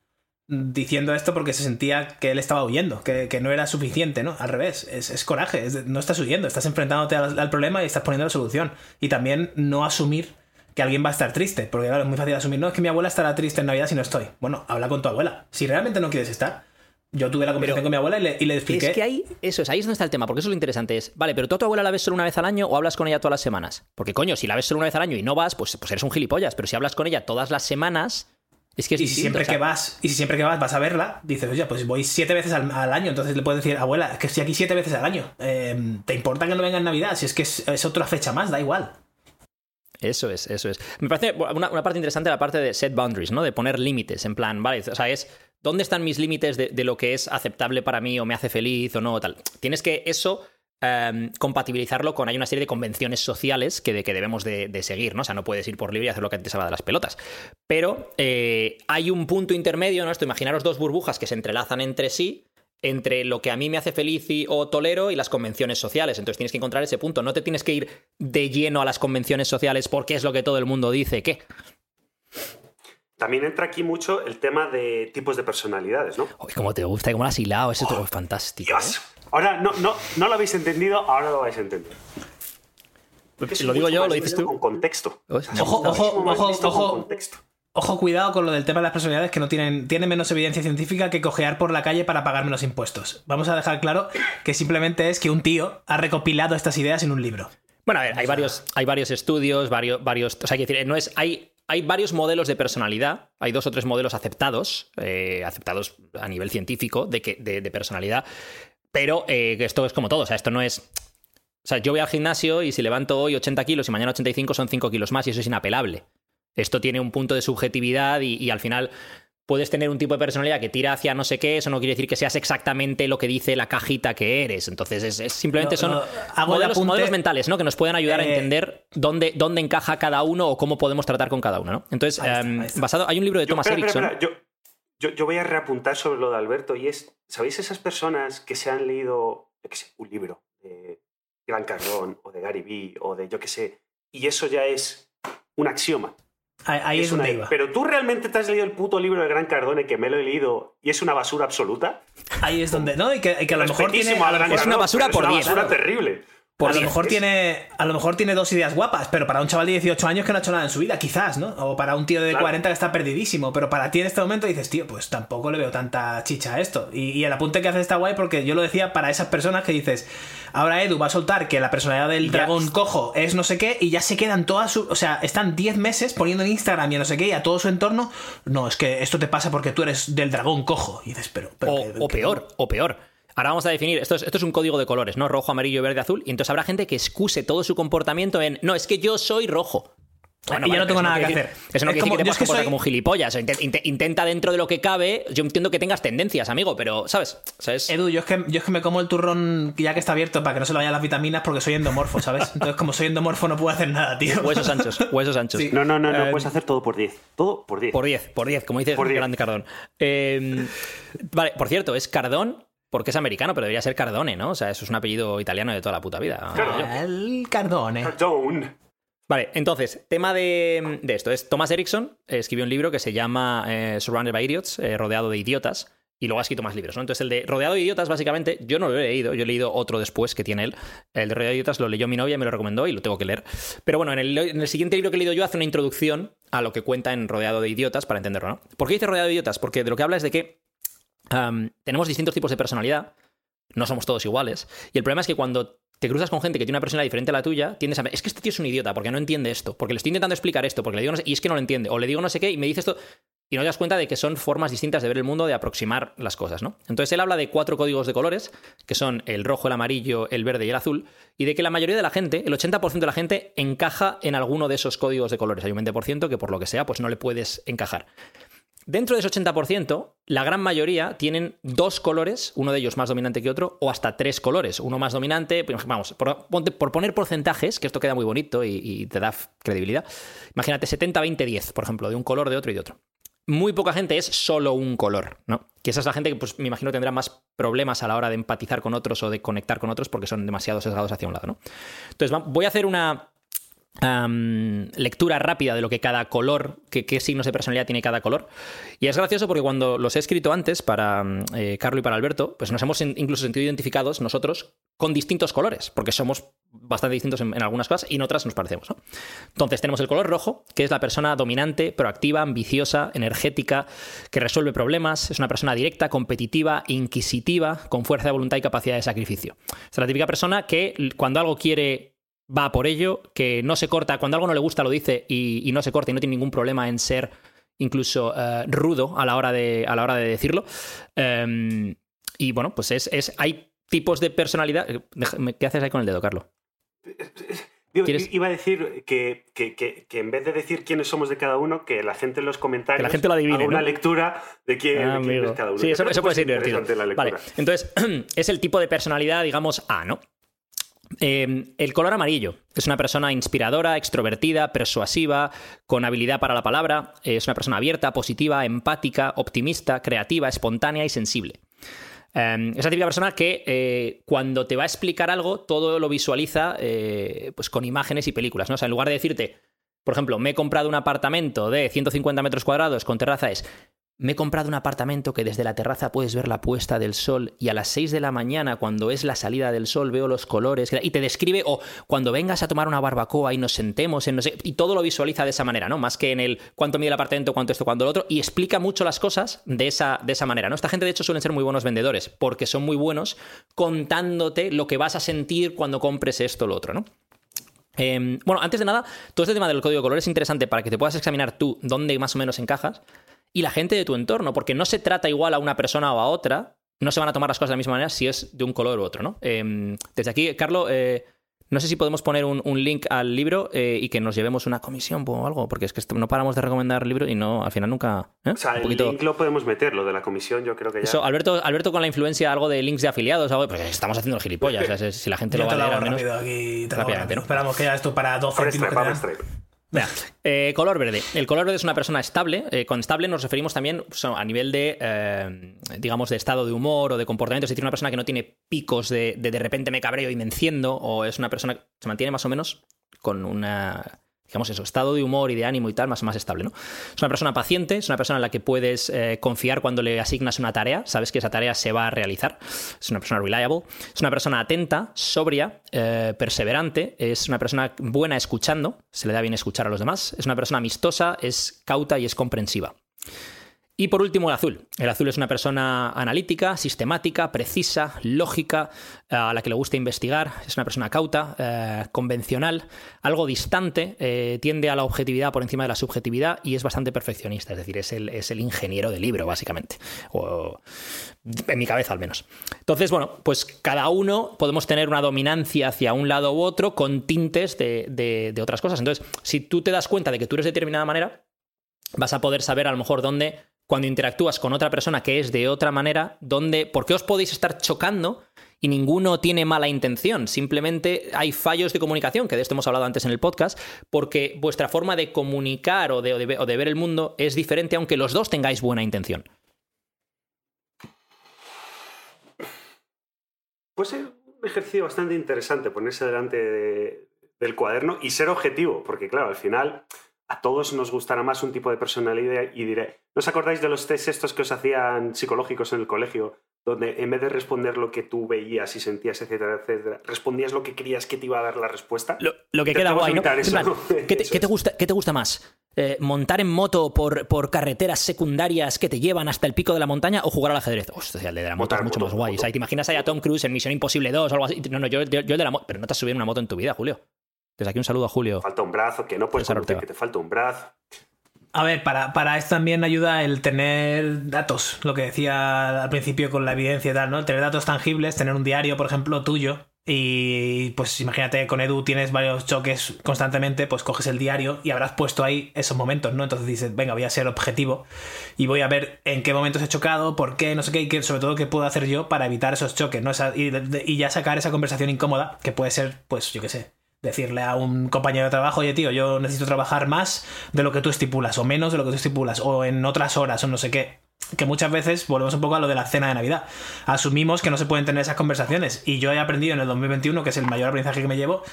diciendo esto porque se sentía que él estaba huyendo, que, que no era suficiente, ¿no? Al revés, es, es coraje, es no estás huyendo, estás enfrentándote al, al problema y estás poniendo la solución. Y también no asumir que alguien va a estar triste, porque claro, es muy fácil asumir, no, es que mi abuela estará triste en Navidad si no estoy. Bueno, habla con tu abuela. Si realmente no quieres estar, yo tuve la conversación Pero con mi abuela y le, y le expliqué. Es que ahí, eso es, ahí es donde está el tema, porque eso es lo interesante es, vale, pero tú a tu abuela la ves solo una vez al año o hablas con ella todas las semanas. Porque coño, si la ves solo una vez al año y no vas, pues, pues eres un gilipollas, pero si hablas con ella todas las semanas, es que es Y si distinto, siempre o sea, que vas, y si siempre que vas vas a verla, dices, oye, pues voy siete veces al, al año, entonces le puedes decir, abuela, es que estoy aquí siete veces al año. Eh, ¿Te importa que no venga en Navidad? Si es que es, es otra fecha más, da igual. Eso es, eso es. Me parece una, una parte interesante la parte de set boundaries, ¿no? De poner límites, en plan, vale, o sea, es dónde están mis límites de, de lo que es aceptable para mí o me hace feliz o no, o tal. Tienes que eso em, compatibilizarlo con, hay una serie de convenciones sociales que, de, que debemos de, seguir, ¿no? O sea, no puedes ir por libre y hacer lo que te salga de las pelotas. Pero eh, hay un punto intermedio, ¿no? Esto, imaginaros dos burbujas que se entrelazan entre sí entre lo que a mí me hace feliz y, o tolero y las convenciones sociales. Entonces tienes que encontrar ese punto. No te tienes que ir de lleno a las convenciones sociales porque es lo que todo el mundo dice. ¿Qué? También entra aquí mucho el tema de tipos de personalidades, ¿no? Uy, cómo te gusta, cómo lo has hilado. Eso es fantástico. Dios. ¿eh? Ahora no, no, no lo habéis entendido, ahora lo vais a entender. Porque soy Lo digo yo, lo dices tú. Con contexto. O sea. Ojo, ojo, ojo, con ojo. contexto. Ojo, cuidado con lo del tema de las personalidades que no tienen, tienen menos evidencia científica que cojear por la calle para pagar menos impuestos. Vamos a dejar claro que simplemente es que un tío ha recopilado estas ideas en un libro. Bueno, a ver, hay varios, hay varios estudios, varios, varios. O sea, hay que decir, no es. Hay, hay varios modelos de personalidad. Hay dos o tres modelos aceptados, eh, aceptados a nivel científico de, que, de, personalidad. Pero eh, esto es como todo. O sea, esto no es. O sea, yo voy al gimnasio y si levanto hoy 80 kilos y mañana 85 son 5 kilos más y eso es inapelable. Esto tiene un punto de subjetividad y al final puedes tener un tipo de personalidad que tira hacia no sé qué, eso no quiere decir que seas exactamente lo que dice la cajita que eres. Entonces, es, es simplemente No, son no, hago el modelos, apunte- modelos mentales, ¿no? Que nos pueden ayudar a Eh, entender dónde, dónde encaja cada uno o cómo podemos tratar con cada uno, ¿no? Entonces, Ahí está, em, ahí está. basado, hay un libro de Yo- Thomas espera, Erickson. espera, espera, Yo, yo, yo voy a reapuntar sobre lo de Alberto y es, ¿sabéis esas personas que se han leído, yo qué sé, un libro de Gran Cardón o de Gary Vee o de yo qué sé, y eso ya es un axioma? Ahí, ahí es, una- donde iba. Pero tú realmente te has leído el puto libro de Gran Cardone que me lo he leído y es una basura absoluta. Ahí es donde. No, y que, y que a lo mejor tiene. A Gran Es una basura por es una 10. basura Claro. terrible. A lo mejor tiene a lo mejor tiene dos ideas guapas, pero para un chaval de 18 años que no ha hecho nada en su vida, quizás, ¿no? O para un tío de Claro. 40 que está perdidísimo, pero para ti en este momento dices, tío, pues tampoco le veo tanta chicha a esto. Y, y el apunte que hace está guay porque yo lo decía para esas personas que dices, ahora Edu va a soltar que la personalidad del Ya. dragón cojo es no sé qué y ya se quedan todas sus, o sea, están 10 meses poniendo en Instagram y a no sé qué y a todo su entorno, no, es que esto te pasa porque tú eres del dragón cojo. Y dices, pero, pero O, que- o que- peor, o peor. Ahora vamos a definir, esto es, esto es un código de colores, ¿no? Rojo, amarillo, verde, azul. Y entonces habrá gente que excuse todo su comportamiento en, no, es que yo soy rojo. Y yo no tengo nada que hacer. decir- Eso no Es quiere como- decir que te es que comportar soy- como un gilipollas. O Intenta dentro de lo que cabe. Yo entiendo que tengas tendencias, amigo, pero, ¿sabes? Edu, yo es, que, yo es que me como el turrón ya que está abierto para que no se le vayan las vitaminas porque soy endomorfo, ¿sabes? Entonces, como soy endomorfo, no puedo hacer nada, tío. Huesos anchos, huesos anchos. Sí. No, no, no, no Eh, puedes hacer todo por 10. Todo por 10. Por 10, por 10, como dice Por 10. Grande Cardón. Eh, vale, por cierto, es Cardón porque es americano, pero debería ser Cardone, ¿no? O sea, eso es un apellido italiano de toda la puta vida. El cardone. Perdón. Vale, entonces, tema de, de esto. Es Thomas Erickson escribió un libro que se llama eh, Surrounded by Idiots, eh, Rodeado de Idiotas, y luego ha escrito más libros, ¿no? Entonces, el de Rodeado de Idiotas, básicamente, yo no lo he leído, yo he leído otro después que tiene él. El de Rodeado de Idiotas lo leyó mi novia y me lo recomendó y lo tengo que leer. Pero bueno, en el, en el siguiente libro que he leído yo hace una introducción a lo que cuenta en Rodeado de Idiotas para entenderlo, ¿no? ¿Por qué dice Rodeado de Idiotas? Porque de lo que habla es de que tenemos distintos tipos de personalidad, no somos todos iguales, y el problema es que cuando te cruzas con gente que tiene una personalidad diferente a la tuya, tiendes a es que este tío es un idiota porque no entiende esto, porque le estoy intentando explicar esto, porque le digo no sé, y es que no lo entiende, o le digo no sé qué y me dice esto, y no te das cuenta de que son formas distintas de ver el mundo, de aproximar las cosas, ¿no? Entonces él habla de cuatro códigos de colores, que son el rojo, el amarillo, el verde y el azul, y de que la mayoría de la gente, el 80% de la gente, encaja en alguno de esos códigos de colores. Hay un 20% que por lo que sea, pues no le puedes encajar. Dentro de ese 80%, la gran mayoría tienen dos colores, uno de ellos más dominante que otro, o hasta tres colores, uno más dominante. pues, Vamos, por, poner porcentajes, que esto queda muy bonito y, y te da credibilidad. Imagínate 70, 20, 10, por ejemplo, de un color, de otro y de otro. Muy poca gente es solo un color, ¿no? Que esa es la gente que, pues, me imagino, tendrá más problemas a la hora de empatizar con otros o de conectar con otros porque son demasiado sesgados hacia un lado, ¿no? Entonces, voy a hacer una, lectura rápida de lo que cada color, que, qué signos de personalidad tiene cada color. Y es gracioso porque cuando los he escrito antes para eh, Carlo y para Alberto, pues nos hemos in- incluso sentido identificados nosotros con distintos colores, porque somos bastante distintos en, en algunas cosas y en otras nos parecemos. ¿no? Entonces tenemos el color rojo, que es la persona dominante, proactiva, ambiciosa, energética, que resuelve problemas, es una persona directa, competitiva, inquisitiva, con fuerza de voluntad y capacidad de sacrificio. Es la típica persona que cuando algo quiere va por ello, que no se corta, cuando algo no le gusta lo dice y, y no se corta y no tiene ningún problema en ser incluso eh, rudo a la hora de, a la hora de decirlo. Em, y bueno, pues es, es hay tipos de personalidad. eh, ¿Qué haces ahí con el dedo, Carlos? Iba a decir que, que- que- que en vez de decir quiénes somos de cada uno, que la gente en los comentarios la gente lo adivine, haga una ¿no? lectura de quién, Ah, de quién es cada uno. Sí, eso, eso puede ser divertido. Vale, entonces es el tipo de personalidad, digamos, A, ¿no? Eh, el color amarillo es una persona inspiradora, extrovertida, persuasiva, con habilidad para la palabra, es una persona abierta, positiva, empática, optimista, creativa, espontánea y sensible. Eh, esa típica persona que eh, cuando te va a explicar algo, todo lo visualiza eh, pues con imágenes y películas, ¿no? O sea, en lugar de decirte, por ejemplo, me he comprado un apartamento de 150 metros cuadrados con terraza, es me he comprado un apartamento que desde la terraza puedes ver la puesta del sol y a las 6 de la mañana, cuando es la salida del sol, veo los colores y te describe, o cuando vengas a tomar una barbacoa y nos sentemos en no sé, y todo lo visualiza de esa manera, ¿no? Más que en el cuánto mide el apartamento, cuánto esto, cuánto lo otro, y explica mucho las cosas de esa, de esa manera, ¿no? Esta gente, de hecho, suelen ser muy buenos vendedores, porque son muy buenos contándote lo que vas a sentir cuando compres esto o lo otro, ¿no? Eh, bueno, antes de nada, todo este tema del código de color es interesante para que te puedas examinar tú dónde más o menos encajas y la gente de tu entorno, porque no se trata igual a una persona o a otra, no se van a tomar las cosas de la misma manera si es de un color u otro, ¿no? Eh, desde aquí, Carlos, eh, no sé si podemos poner un, un link al libro eh, y que nos llevemos una comisión o algo, porque es que no paramos de recomendar libros y no, al final nunca. ¿eh? O sea, Un el poquito- link lo podemos meter, lo de la comisión, yo creo que ya. Eso, Alberto, Alberto con la influencia, algo de links de afiliados, algo, pues estamos haciendo el gilipollas. o sea, si- la gente Yo lo va a leer al menos. aquí. Rápidamente, rápido. ¿no? Esperamos que ya esto para dos Power céntimos Stripe, que te Power dan. Stripe. Eh, color verde. El color verde es una persona estable. Eh, con estable nos referimos también a nivel de, eh, digamos, de estado de humor o de comportamiento. Es decir, una persona que no tiene picos de, de de repente me cabreo y me enciendo, o es una persona que se mantiene más o menos con una, digamos eso, estado de humor y de ánimo y tal, más, más estable, ¿no? Es una persona paciente, es una persona en la que puedes eh, confiar cuando le asignas una tarea, sabes que esa tarea se va a realizar, es una persona reliable, es una persona atenta, sobria, eh, perseverante, es una persona buena escuchando, se le da bien escuchar a los demás, es una persona amistosa, es cauta y es comprensiva. Y por último, el azul. El azul es una persona analítica, sistemática, precisa, lógica, eh, a la que le gusta investigar, es una persona cauta, eh, convencional, algo distante, eh, tiende a la objetividad por encima de la subjetividad y es bastante perfeccionista, es decir, es el, es el ingeniero del libro, básicamente. O, en mi cabeza, al menos. Entonces, bueno, pues cada uno podemos tener una dominancia hacia un lado u otro con tintes de, de- de otras cosas. Entonces, si tú te das cuenta de que tú eres de determinada manera, vas a poder saber a lo mejor dónde, cuando interactúas con otra persona que es de otra manera, dónde, por qué os podéis estar chocando y ninguno tiene mala intención, simplemente hay fallos de comunicación, que de esto hemos hablado antes en el podcast, porque vuestra forma de comunicar o de, ver el mundo es diferente aunque los dos tengáis buena intención. Puede ser un ejercicio bastante interesante ponerse delante de- del cuaderno y ser objetivo, porque claro, al final a todos nos gustará más un tipo de personalidad y diré, ¿no os acordáis de los test estos que os hacían psicológicos en el colegio? Donde en vez de responder lo que tú veías y sentías, etcétera, etcétera, respondías lo que creías que te iba a dar la respuesta. Lo, lo que queda guay, ¿no? evitar En eso, plan, ¿no? ¿qué, te, qué gusta, ¿Qué te gusta más? Eh, ¿Montar en moto por, por carreteras secundarias que te llevan hasta el pico de la montaña o jugar al ajedrez? Hostia, el de la moto Montar es mucho moto, más guay. moto. O sea, ¿te imaginas ahí a Tom Cruise en Misión Imposible 2 o algo así? No, no, yo, yo- yo el de la moto. Pero no te has subido en una moto en tu vida, Julio. Desde aquí un saludo a Julio. Falta un brazo, que no puedes conducir, que te falta un brazo. A ver, para, para esto también ayuda el tener datos, lo que decía al principio con la evidencia y tal, ¿no? El tener datos tangibles, tener un diario, por ejemplo, tuyo. Y pues imagínate, con Edu tienes varios choques constantemente, pues coges el diario y habrás puesto ahí esos momentos, ¿no? Entonces dices, venga, voy a ser objetivo y voy a ver en qué momentos he chocado, por qué, no sé qué, y qué- sobre todo qué puedo hacer yo para evitar esos choques, ¿no? Esa- y, de- y ya sacar esa conversación incómoda, que puede ser, pues, yo qué sé, decirle a un compañero de trabajo, oye tío, yo necesito trabajar más de lo que tú estipulas, o menos de lo que tú estipulas, o en otras horas, o no sé qué. Que muchas veces volvemos un poco a lo de la cena de Navidad. Asumimos que no se pueden tener esas conversaciones. Y yo he aprendido en el 2021, que es el mayor aprendizaje que me llevo,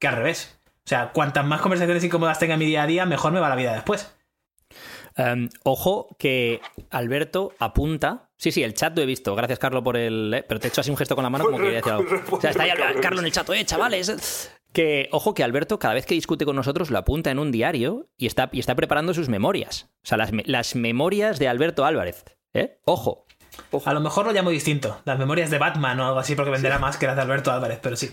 que al revés. O sea, cuantas más conversaciones incómodas tenga en mi día a día, mejor me va la vida después. Em, ojo que Alberto apunta. Sí, sí, el chat lo he visto. Gracias, Carlos, por el. eh, pero te he hecho así un gesto con la mano como que quería decir algo. O sea, está ahí Carlos en el chat. Oye, chavales. Que, ojo, que Alberto, cada vez que discute con nosotros, lo apunta en un diario y está, y está preparando sus memorias. O sea, las, las memorias de Alberto Álvarez. ¿Eh? Ojo. A lo mejor lo llamo distinto. Las memorias de Batman o algo así, porque venderá más que las de Alberto Álvarez, pero sí.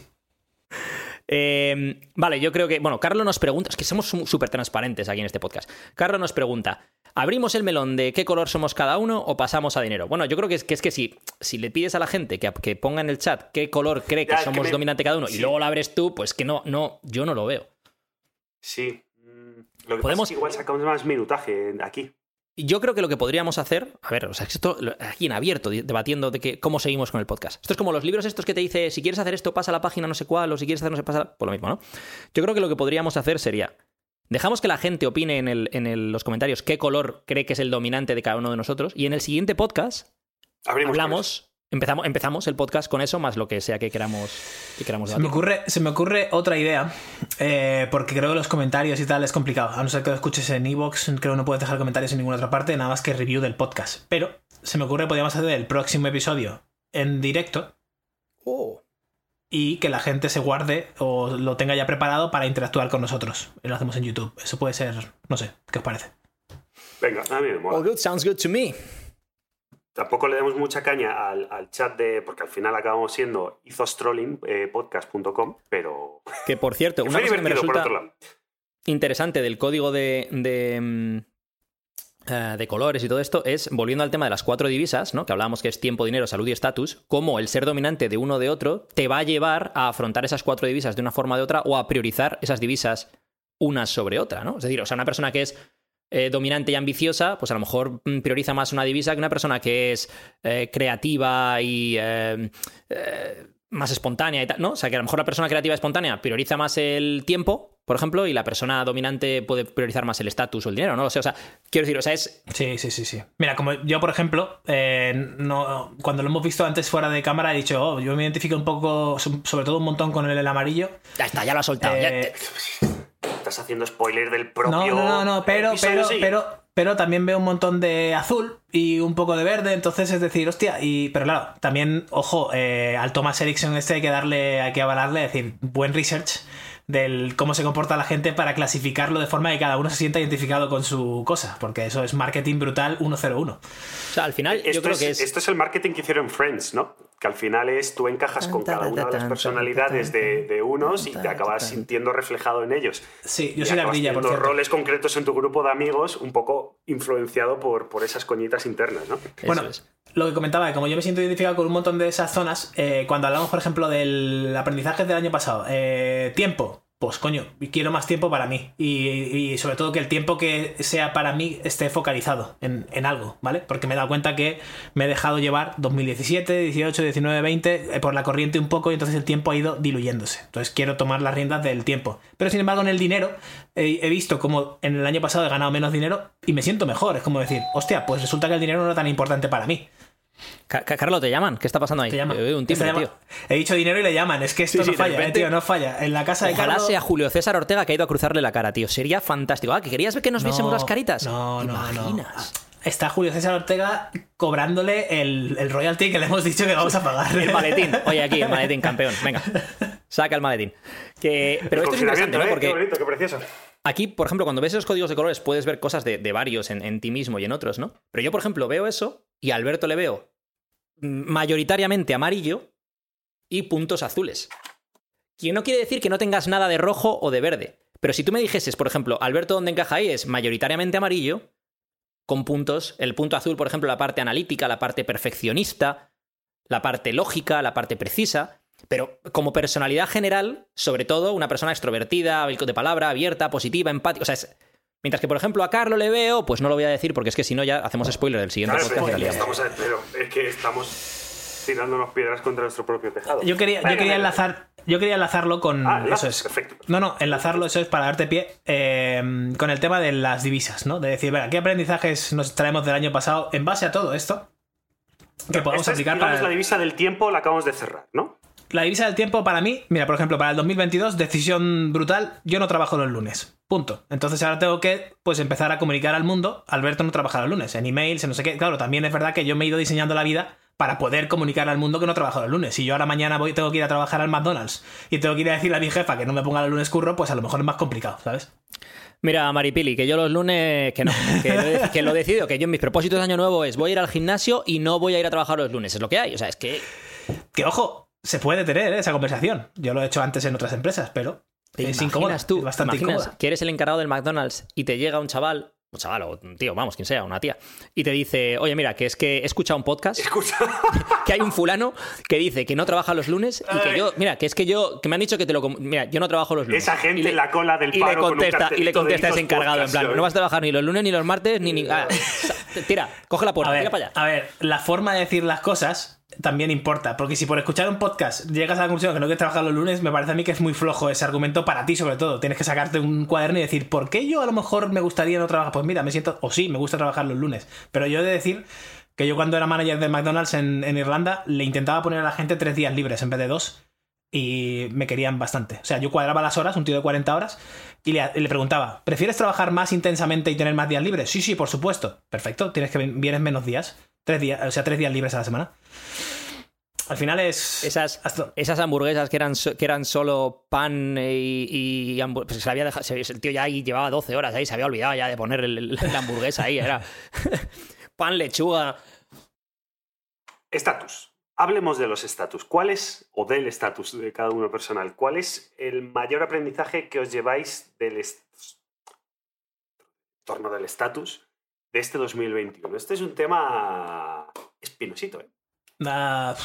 Eh, vale, yo creo que. Bueno, Carlos nos pregunta. Es que somos súper transparentes aquí en este podcast. Carlos nos pregunta: ¿abrimos el melón de qué color somos cada uno o pasamos a dinero? Bueno, yo creo que es que, es que si, si le pides a la gente que, que ponga en el chat qué color cree que Ya, es que somos me- dominante cada uno y luego lo abres tú, pues que no, no, yo no lo veo. Sí. Mm, Lo que Podemos- pasa es que igual sacamos más minutaje aquí. Yo creo que lo que podríamos hacer, a ver, o sea, esto aquí en abierto, debatiendo de que, cómo seguimos con el podcast. Esto es como los libros estos que te dice, si quieres hacer esto, pasa a la página no sé cuál, o si quieres hacer no sé pasa, pues lo mismo, ¿no? Yo creo que lo que podríamos hacer sería, dejamos que la gente opine en, el- en el- los comentarios qué color cree que es el dominante de cada uno de nosotros, y en el siguiente podcast Abrimos hablamos Empezamos, empezamos el podcast con eso, más lo que sea que queramos, que queramos Se me, ocurre, se me ocurre otra idea, eh, porque creo que los comentarios y tal es complicado. A no ser que lo escuches en Evox, creo que no puedes dejar comentarios en ninguna otra parte, nada más que review del podcast. Pero se me ocurre que podríamos hacer el próximo episodio en directo Oh. Y que la gente se guarde o lo tenga ya preparado para interactuar con nosotros. Y lo hacemos en YouTube. Eso puede ser, no sé, ¿qué os parece? Venga, a mí me mola. All good, sounds good to me. Tampoco le demos mucha caña al, al chat de. porque al final acabamos siendo izostrolling.podcast.com, pero. Que por cierto, una cosa que me resulta interesante del código de, de, mm, eh, de colores y todo esto es, volviendo al tema de las cuatro divisas, ¿no? que hablábamos que es tiempo, dinero, salud y estatus, cómo el ser dominante de uno o de otro te va a llevar a afrontar esas cuatro divisas de una forma o de otra o a priorizar esas divisas unas sobre otra. ¿no? Es decir, o sea, una persona que es eh, dominante y ambiciosa, pues a lo mejor mm, prioriza más una divisa que una persona que es eh, creativa y eh, eh, más espontánea y tal, ¿no? O sea, que a lo mejor la persona creativa espontánea prioriza más el tiempo, por ejemplo, y la persona dominante puede priorizar más el estatus o el dinero, ¿no? O sea, o sea, quiero decir, o sea, es... Sí, sí, sí, sí. Mira, como yo, por ejemplo, eh, no, cuando lo hemos visto antes fuera de cámara, he dicho, oh, yo me identifico un poco, sobre todo un montón con el, el amarillo. Ya está, ya lo ha soltado. ya- Eh, Estás haciendo spoiler del propio. No, no, no, no, pero, episodio pero, pero, pero también veo un montón de azul y un poco de verde, entonces es decir, hostia, y, pero claro, también, ojo, eh, al Thomas Erickson este hay que darle, hay que avalarle, es decir, buen research del cómo se comporta la gente para clasificarlo de forma que cada uno se sienta identificado con su cosa, porque eso es marketing brutal 101. O sea, al final yo Esto creo es, que es... esto es el marketing que hicieron Friends, ¿no? Que al final es tú encajas con cada una de las personalidades de, de unos y te acabas sintiendo reflejado en ellos. Sí, yo soy la ardilla, por cierto. roles concretos en tu grupo de amigos, un poco influenciado por, por esas coñitas internas, ¿no? eso Bueno, es. lo que comentaba, como yo me siento identificado con un montón de esas zonas, eh, cuando hablamos, por ejemplo, del aprendizaje del año pasado, eh, tiempo, pues coño, quiero más tiempo para mí. Y, sobre todo que el tiempo que sea para mí esté focalizado en, en algo, ¿vale? Porque me he dado cuenta que me he dejado llevar 2017, 18, 19, 20 eh, por la corriente un poco y entonces el tiempo ha ido diluyéndose. Entonces quiero tomar las riendas del tiempo. Pero sin embargo, en el dinero eh, he visto como en el año pasado he ganado menos dinero y me siento mejor. Es como decir, hostia, pues resulta que el dinero no era tan importante para mí. Ca- Ca- Carlos, ¿te llaman? ¿Qué está pasando ahí? Te llaman. Veo un timbre, llama- tío. He dicho dinero y le llaman. Es que esto Sí, sí, no falla, eh, tío, no falla. En la casa de Ojalá Carlos... sea Julio César Ortega que ha ido a cruzarle la cara, tío. Sería fantástico. Ah, que querías ver que nos viésemos No, las caritas. No, ¿Te no, no. imaginas? Está Julio César Ortega cobrándole el, el royalty que le hemos dicho que vamos a pagar. El maletín. Oye, aquí, el maletín, campeón. Venga. Saca el maletín. Que... Pero esto es interesante, ¿no? ¿eh? Porque Qué bonito, qué precioso. Aquí, por ejemplo, cuando ves esos códigos de colores puedes ver cosas de, de varios en, en ti mismo y en otros, ¿no? Pero yo, por ejemplo, veo eso y a Alberto le veo mayoritariamente amarillo y puntos azules. Que no quiere decir que no tengas nada de rojo o de verde. Pero si tú me dijeses, por ejemplo, Alberto, ¿dónde encaja ahí? Es mayoritariamente amarillo, con puntos. El punto azul, por ejemplo, la parte analítica, la parte perfeccionista, la parte lógica, la parte precisa. Pero como personalidad general, sobre todo, una persona extrovertida, de palabra, abierta, positiva, empática. O sea, es- Mientras que, por ejemplo, a Carlos le veo, pues no lo voy a decir porque es que si no ya hacemos spoiler del siguiente Claro, podcast pero, estamos, pero es que estamos tirándonos piedras contra nuestro propio tejado. Yo quería, yo quería enlazar, yo quería enlazarlo con Ah, eso es. perfecto. No, no, enlazarlo, eso es para darte pie eh, con el tema de las divisas, ¿no? De decir, ¿qué aprendizajes nos traemos del año pasado en base a todo esto? Que podamos Esta es, aplicar digamos, para la divisa del tiempo la acabamos de cerrar, ¿no? La divisa del tiempo para mí, mira, por ejemplo, para el 2022, decisión brutal, yo no trabajo los lunes. Punto. Entonces ahora tengo que pues empezar a comunicar al mundo, Alberto no trabaja los lunes, en emails, en no sé qué. Claro, también es verdad que yo me he ido diseñando la vida para poder comunicar al mundo que no trabajo los lunes. Si yo ahora mañana voy, tengo que ir a trabajar al McDonald's y tengo que ir a decirle a mi jefa que no me ponga los lunes curro, pues a lo mejor es más complicado, ¿sabes? Mira, Maripili, que yo los lunes, que no, que lo, que lo decido, que yo en mis propósitos de año nuevo es voy a ir al gimnasio y no voy a ir a trabajar los lunes, es lo que hay. O sea, es que Que ojo, se puede tener ¿eh? esa conversación. Yo lo he hecho antes en otras empresas, pero ¿Te es imaginas incómoda, tú, es bastante incómoda. que eres el encargado del McDonald's y te llega un chaval, un chaval o un tío, vamos, quien sea, una tía, y te dice, oye, mira, que es que he escuchado un podcast, Escucha. que hay un fulano que dice que no trabaja los lunes y que yo, mira, que es que yo, que me han dicho que te lo... com- Mira, yo no trabajo los lunes. Esa gente Y le- en la cola del y le paro con un contesta, y le contesta ese encargado, en plan, ¿sabes? no vas a trabajar ni los lunes ni los martes ni... ni ah, tira, coge la puerta, A ver, tira para allá. a ver, la forma de decir las cosas también importa, porque si por escuchar un podcast llegas a la conclusión que no quieres trabajar los lunes, me parece a mí que es muy flojo ese argumento para ti sobre todo. Tienes que sacarte un cuaderno y decir, ¿por qué yo a lo mejor me gustaría no trabajar? Pues mira, me siento, o sí, me gusta trabajar los lunes, pero yo he de decir Que yo cuando era manager de McDonald's en, Irlanda le intentaba poner a la gente tres días libres en vez de dos y me querían bastante. O sea, yo cuadraba las horas, un tío de 40 horas, y le, le preguntaba, ¿prefieres trabajar más intensamente y tener más días libres? Sí, sí, por supuesto. Perfecto, tienes que vienes menos días. Tres días, o sea, tres días libres a la semana. Al final es. Esas, esas hamburguesas que eran, que eran solo pan y, y hambu- pues se había dejado, se- el tío ya ahí llevaba 12 horas ahí, se había olvidado ya de poner el- el- la hamburguesa ahí, era pan, lechuga. Estatus. Hablemos de los estatus. ¿Cuál es, o del estatus de cada uno personal, cuál es el mayor aprendizaje que os lleváis del est- torno del estatus de este 2021? Este es un tema espinosito, ¿eh? Ah,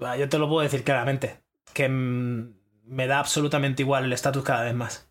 ah, yo te lo puedo decir claramente. Que me da absolutamente igual el estatus cada vez más.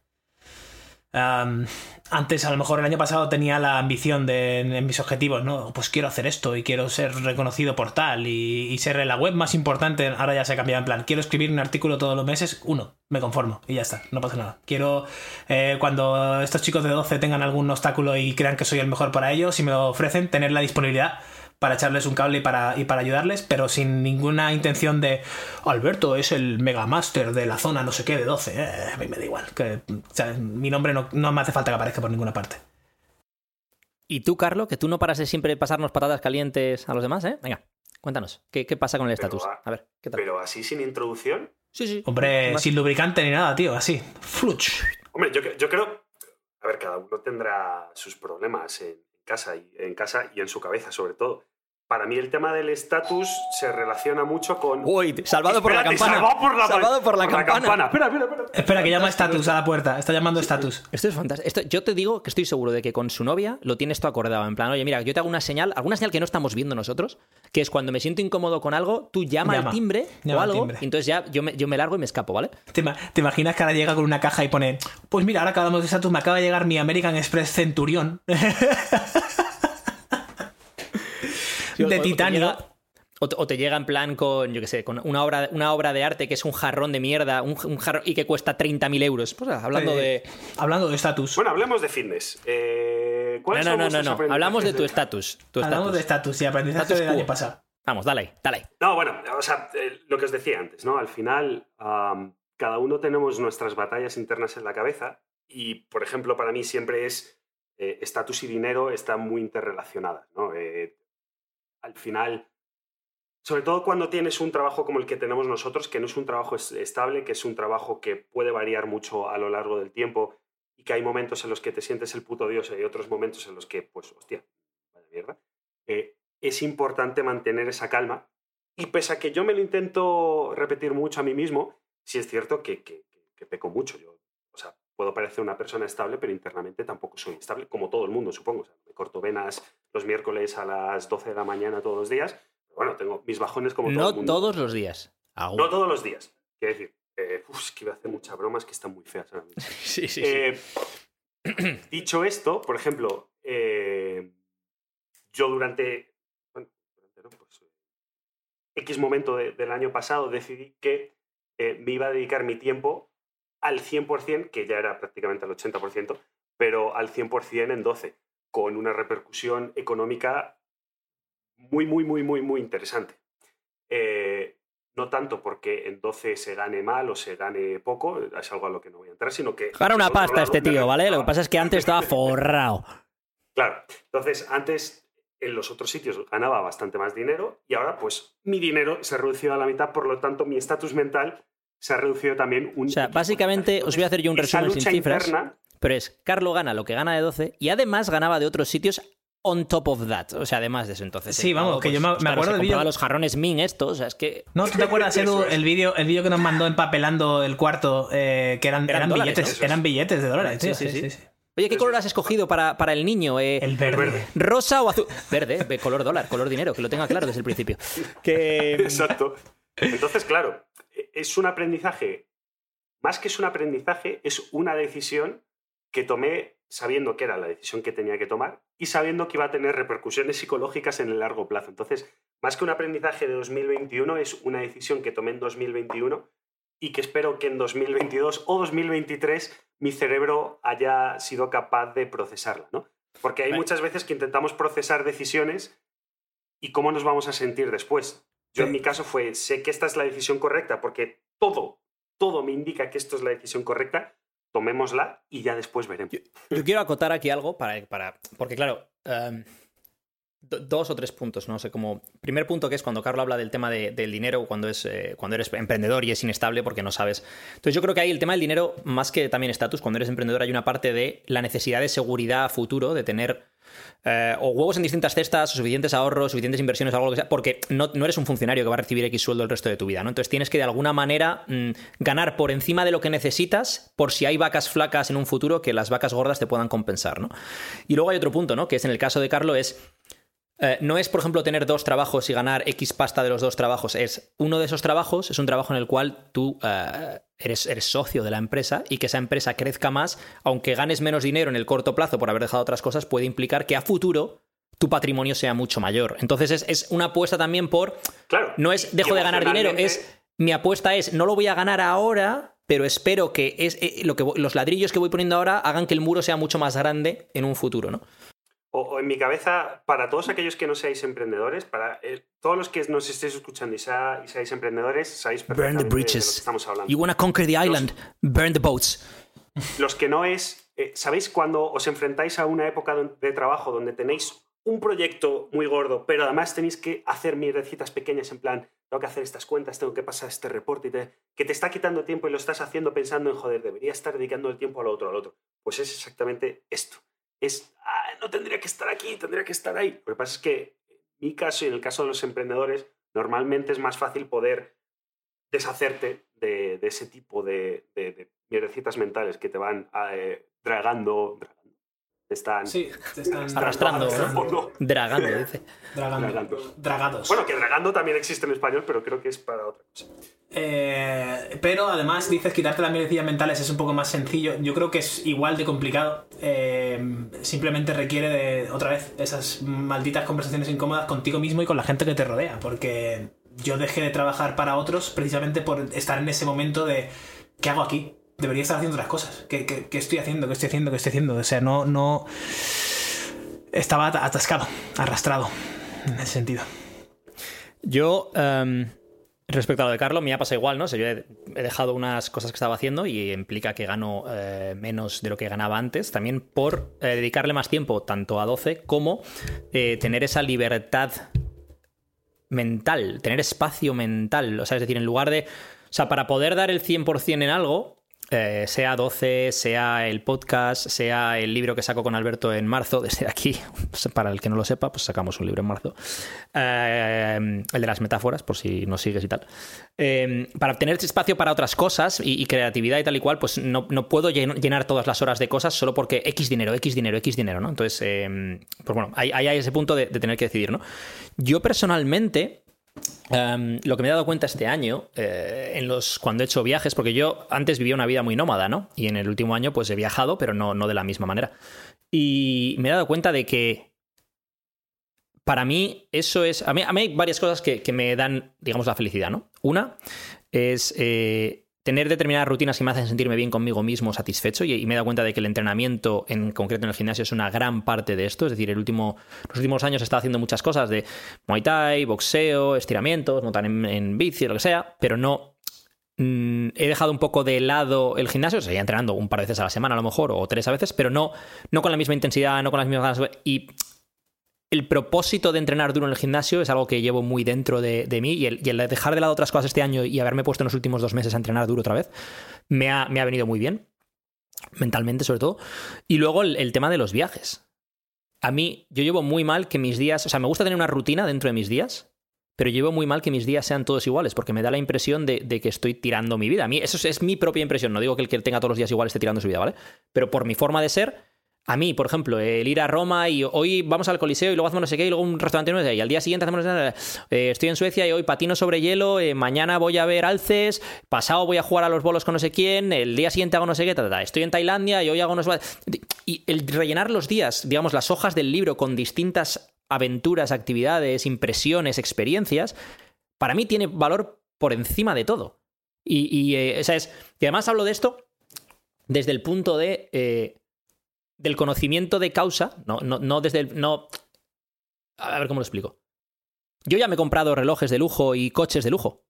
Antes, a lo mejor el año pasado tenía la ambición de en, mis objetivos, ¿no? Pues quiero hacer esto y quiero ser reconocido por tal y, y ser la web más importante. Ahora ya se ha cambiado en plan. Quiero escribir un artículo todos los meses, uno, me conformo y ya está, no pasa nada. Quiero, eh, cuando estos chicos de 12 tengan algún obstáculo y crean que soy el mejor para ellos, si me lo ofrecen, tener la disponibilidad para echarles un cable y para, y para ayudarles, pero sin ninguna intención de Alberto es el megamaster de la zona no sé qué de 12. Eh, a mí me da igual. Que, o sea, mi nombre no, no me hace falta que aparezca por ninguna parte. Y tú, Carlo, que tú no paras de siempre pasarnos patatas calientes a los demás, ¿eh? Venga, cuéntanos, ¿qué, qué pasa con el estatus? A ver, ¿qué tal? Pero así sin introducción. Sí, sí. Hombre, Más- sin lubricante ni nada, tío, así. Fluch. Hombre, yo, yo creo. A ver, cada uno tendrá sus problemas en casa y en casa y en su cabeza, sobre todo. Para mí el tema del estatus se relaciona mucho con. Uy, salvado por la campana. Salvado por la, Salvado por la campana. Espera, espera, espera. Espera, que llama estatus a la puerta. Está llamando estatus. Esto es fantástico. Esto, yo te digo que estoy seguro de que con su novia lo tienes todo acordado. En plan, oye, mira, yo te hago una señal, alguna señal que no estamos viendo nosotros, que es cuando me siento incómodo con algo, tú llama, Llama. al timbre Llama o al algo, timbre. y entonces ya yo me, yo me largo y me escapo, ¿vale? ¿Te, te imaginas que ahora llega con una caja y pone, pues mira, ahora que hablamos de estatus, me acaba de llegar mi American Express Centurión O- o de te titanio. llega- O te, o te llega en plan con, yo qué sé, con una obra, una obra de arte que es un jarrón de mierda un, un jarrón y que cuesta 30.000 euros. Pues hablando Eh, de... Hablando de estatus. Bueno, hablemos de fitness. Eh, No, ¿cuáles no, son no, no, no. Hablamos de tu estatus. tu Hablamos de estatus. y aprendizaje Status del año pasado. Vamos, dale ahí, dale ahí. No, bueno, o sea, eh, lo que os decía antes, ¿no? Al final, cada uno tenemos nuestras batallas internas en la cabeza y, por ejemplo, para mí siempre es eh, estatus y dinero están muy interrelacionadas, ¿no? Eh, al final, sobre todo cuando tienes un trabajo como el que tenemos nosotros, que no es un trabajo es- estable, que es un trabajo que puede variar mucho a lo largo del tiempo y que hay momentos en los que te sientes el puto dios y hay otros momentos en los que, pues, hostia, mierda. Eh, es importante mantener esa calma y pese a que yo me lo intento repetir mucho a mí mismo, sí es cierto que, que- que- peco mucho. Yo, puedo parecer una persona estable, pero internamente tampoco soy estable, como todo el mundo, supongo. O sea, me corto venas los miércoles a las 12 de la mañana todos los días. Pero bueno, tengo mis bajones como todo No el mundo. todos los días. Aún. No todos los días. Quiero decir, eh, uf, es que iba a hacer muchas bromas que están muy feas ahora mismo. Sí, sí, sí. Eh, dicho esto, por ejemplo, eh, yo durante, bueno, durante, no, pues, eh, X momento de- del año pasado decidí que me iba a dedicar mi tiempo al 100%, que ya era prácticamente al 80%, pero al 100% en 12, con una repercusión económica muy, muy, muy, muy, muy interesante. Eh, no tanto porque en 12 se gane mal o se gane poco, es algo a lo que no voy a entrar, sino que... Gana una pasta lado, este tío, ¿vale? Lo que pasa es que antes estaba forrado. Claro, entonces antes en los otros sitios ganaba bastante más dinero y ahora pues mi dinero se ha reducido a la mitad, por lo tanto mi estatus mental se ha reducido también un... O sea, básicamente os voy a hacer yo un Esa resumen sin cifras. interna- Pero es, Carlo gana lo que gana de 12 y además ganaba de otros sitios on top of that. O sea, además de eso entonces. Sí, vamos, que yo me- me claro, acuerdo del vídeo- los jarrones Min estos, o sea, es que... ¿No? ¿Tú te acuerdas, Edu, el vídeo el vídeo que nos mandó empapelando el cuarto? eh, que eran, Eran eran, dólares, billetes, ¿no? eran billetes de dólares, Sí, tío. sí, Sí, sí. sí, sí. Oye, ¿qué color has escogido para, para el niño? Eh, El verde. verde. ¿Rosa o azul? Verde, ve, color dólar, color dinero, que lo tenga claro desde el principio. Que... Exacto. Entonces, claro, es un aprendizaje, más que es un aprendizaje, es una decisión que tomé sabiendo que era la decisión que tenía que tomar y sabiendo que iba a tener repercusiones psicológicas en el largo plazo. Entonces, más que un aprendizaje de 2021, es una decisión que tomé en 2021 y que espero que en 2022 o 2023 mi cerebro haya sido capaz de procesarla, ¿no? Porque hay muchas veces que intentamos procesar decisiones y cómo nos vamos a sentir después. Yo en mi caso fue, sé que esta es la decisión correcta porque todo, todo me indica que esto es la decisión correcta, tomémosla y ya después veremos. Yo quiero acotar aquí algo para. para porque, claro. em, do- dos o tres puntos, ¿no? O sea, como. Primer punto que es cuando Carlos habla del tema de- del dinero, cuando, es, eh, cuando eres emprendedor y es inestable porque no sabes. Entonces, yo creo que ahí el tema del dinero, más que también estatus, cuando eres emprendedor, hay una parte de la necesidad de seguridad a futuro, de tener. Eh, o huevos en distintas cestas, o suficientes ahorros, suficientes inversiones, algo que sea, porque no, no eres un funcionario que va a recibir X sueldo el resto de tu vida, ¿no? Entonces tienes que de alguna manera mm, ganar por encima de lo que necesitas por si hay vacas flacas en un futuro que las vacas gordas te puedan compensar, ¿no? Y luego hay otro punto, ¿no? Que es en el caso de Carlo es eh, no es, por ejemplo, tener dos trabajos y ganar X pasta de los dos trabajos. Es uno de esos trabajos, es un trabajo en el cual tú eh, eres, eres socio de la empresa y que esa empresa crezca más, aunque ganes menos dinero en el corto plazo por haber dejado otras cosas, puede implicar que a futuro tu patrimonio sea mucho mayor. Entonces es, es una apuesta también por. Claro. No es dejo de ganar dinero, es. Mi apuesta es no lo voy a ganar ahora, pero espero que es, eh, lo que los ladrillos que voy poniendo ahora hagan que el muro sea mucho más grande en un futuro, ¿no? O, o en mi cabeza, para todos aquellos que no seáis emprendedores, para eh, todos los que nos estéis escuchando y, sea- y seáis emprendedores, sabéis Burn perfectamente the de lo que bridges. estamos hablando. You wanna conquer the island, burn the boats. Los que no es, eh, ¿sabéis cuando os enfrentáis a una época de trabajo donde tenéis un proyecto muy gordo, pero además tenéis que hacer mierdecitas pequeñas en plan, tengo que hacer estas cuentas, tengo que pasar este reporte, y te- que te está quitando tiempo y lo estás haciendo pensando en, joder, debería estar dedicando el tiempo al otro, al otro. Pues es exactamente esto. Es, "Ah, no tendría que estar aquí, tendría que estar ahí. Lo que pasa es que en mi caso y en el caso de los emprendedores, normalmente es más fácil poder deshacerte de, de ese tipo de, de, de mierdecitas mentales que te van eh, dragando, te están Sí, te están Arrastrando. Dragando, dice. Dragando. Dragando. Dragados. Bueno, que dragando también existe en español, pero creo que es para otra cosa. Eh, pero además dices quitarte las mierdecillas mentales es un poco más sencillo. Yo creo que es igual de complicado. Eh, simplemente requiere de, otra vez, esas malditas conversaciones incómodas contigo mismo y con la gente que te rodea. Porque yo dejé de trabajar para otros precisamente por estar en ese momento de ¿qué hago aquí? Debería estar haciendo otras cosas. ¿Qué, qué- estoy haciendo? ¿Qué estoy haciendo? ¿Qué estoy haciendo? O sea, no, no. Estaba at- atascado, arrastrado. En ese sentido. Yo, em, respecto a lo de Carlos, me ha pasado igual, ¿no? O sea, yo he, he dejado unas cosas que estaba haciendo y implica que gano eh, menos de lo que ganaba antes, también por eh, dedicarle más tiempo tanto a 12 como eh, tener esa libertad mental, tener espacio mental. O sea, es decir, en lugar de. O sea, para poder dar el 100% en algo, eh, sea 12, sea el podcast, sea el libro que saco con Alberto en marzo, desde aquí, para el que no lo sepa, pues sacamos un libro en marzo, Eh, el de las metáforas, por si nos sigues y tal. Eh, para tener ese espacio para otras cosas y, creatividad y tal y cual, pues no, no puedo llen- llenar todas las horas de cosas solo porque X dinero, X dinero, X dinero, ¿no? Entonces, eh, pues bueno, ahí, ahí hay ese punto de tener que decidir, ¿no? Yo personalmente, Um, lo que me he dado cuenta este año, eh, en los, cuando he hecho viajes, porque yo antes vivía una vida muy nómada, ¿no? Y en el último año, pues he viajado, pero no, no de la misma manera. Y me he dado cuenta de que para mí eso es. A mí, a mí hay varias cosas que, que me dan, digamos, la felicidad, ¿no? Una es eh, tener determinadas rutinas que me hacen sentirme bien conmigo mismo, satisfecho, y, me he dado cuenta de que el entrenamiento, en concreto en el gimnasio, es una gran parte de esto. Es decir, el último, los últimos años he estado haciendo muchas cosas de Muay Thai, boxeo, estiramientos, montar en, en bici, lo que sea, pero no. mm, he dejado un poco de lado el gimnasio, seguía entrenando un par de veces a la semana a lo mejor, o tres a veces, pero no, no con la misma intensidad, no con las mismas ganas. Y el propósito de entrenar duro en el gimnasio es algo que llevo muy dentro de, mí y el, dejar de lado otras cosas este año y haberme puesto en los últimos dos meses a entrenar duro otra vez me ha, venido muy bien, mentalmente sobre todo. Y luego el, tema de los viajes. A mí, yo llevo muy mal que mis días, o sea, me gusta tener una rutina dentro de mis días, pero llevo muy mal que mis días sean todos iguales, porque me da la impresión de, de que estoy tirando mi vida. A mí, eso es, es mi propia impresión, no digo que el que tenga todos los días igual esté tirando su vida, ¿vale? Pero por mi forma de ser, a mí, por ejemplo, el ir a Roma y hoy vamos al Coliseo y luego hacemos no sé qué y luego un restaurante qué, y al día siguiente hacemos no sé eh, estoy en Suecia y hoy patino sobre hielo, eh, mañana voy a ver alces, pasado voy a jugar a los bolos con no sé quién, el día siguiente hago no sé qué, estoy en Tailandia y hoy hago no sé qué. Y el rellenar los días, digamos, las hojas del libro con distintas aventuras, actividades, impresiones, experiencias, para mí tiene valor por encima de todo. Y, y, eh, o sea, es- y además hablo de esto desde el punto de del conocimiento de causa, no, no, no desde el. No, a ver cómo lo explico. Yo ya me he comprado relojes de lujo y coches de lujo.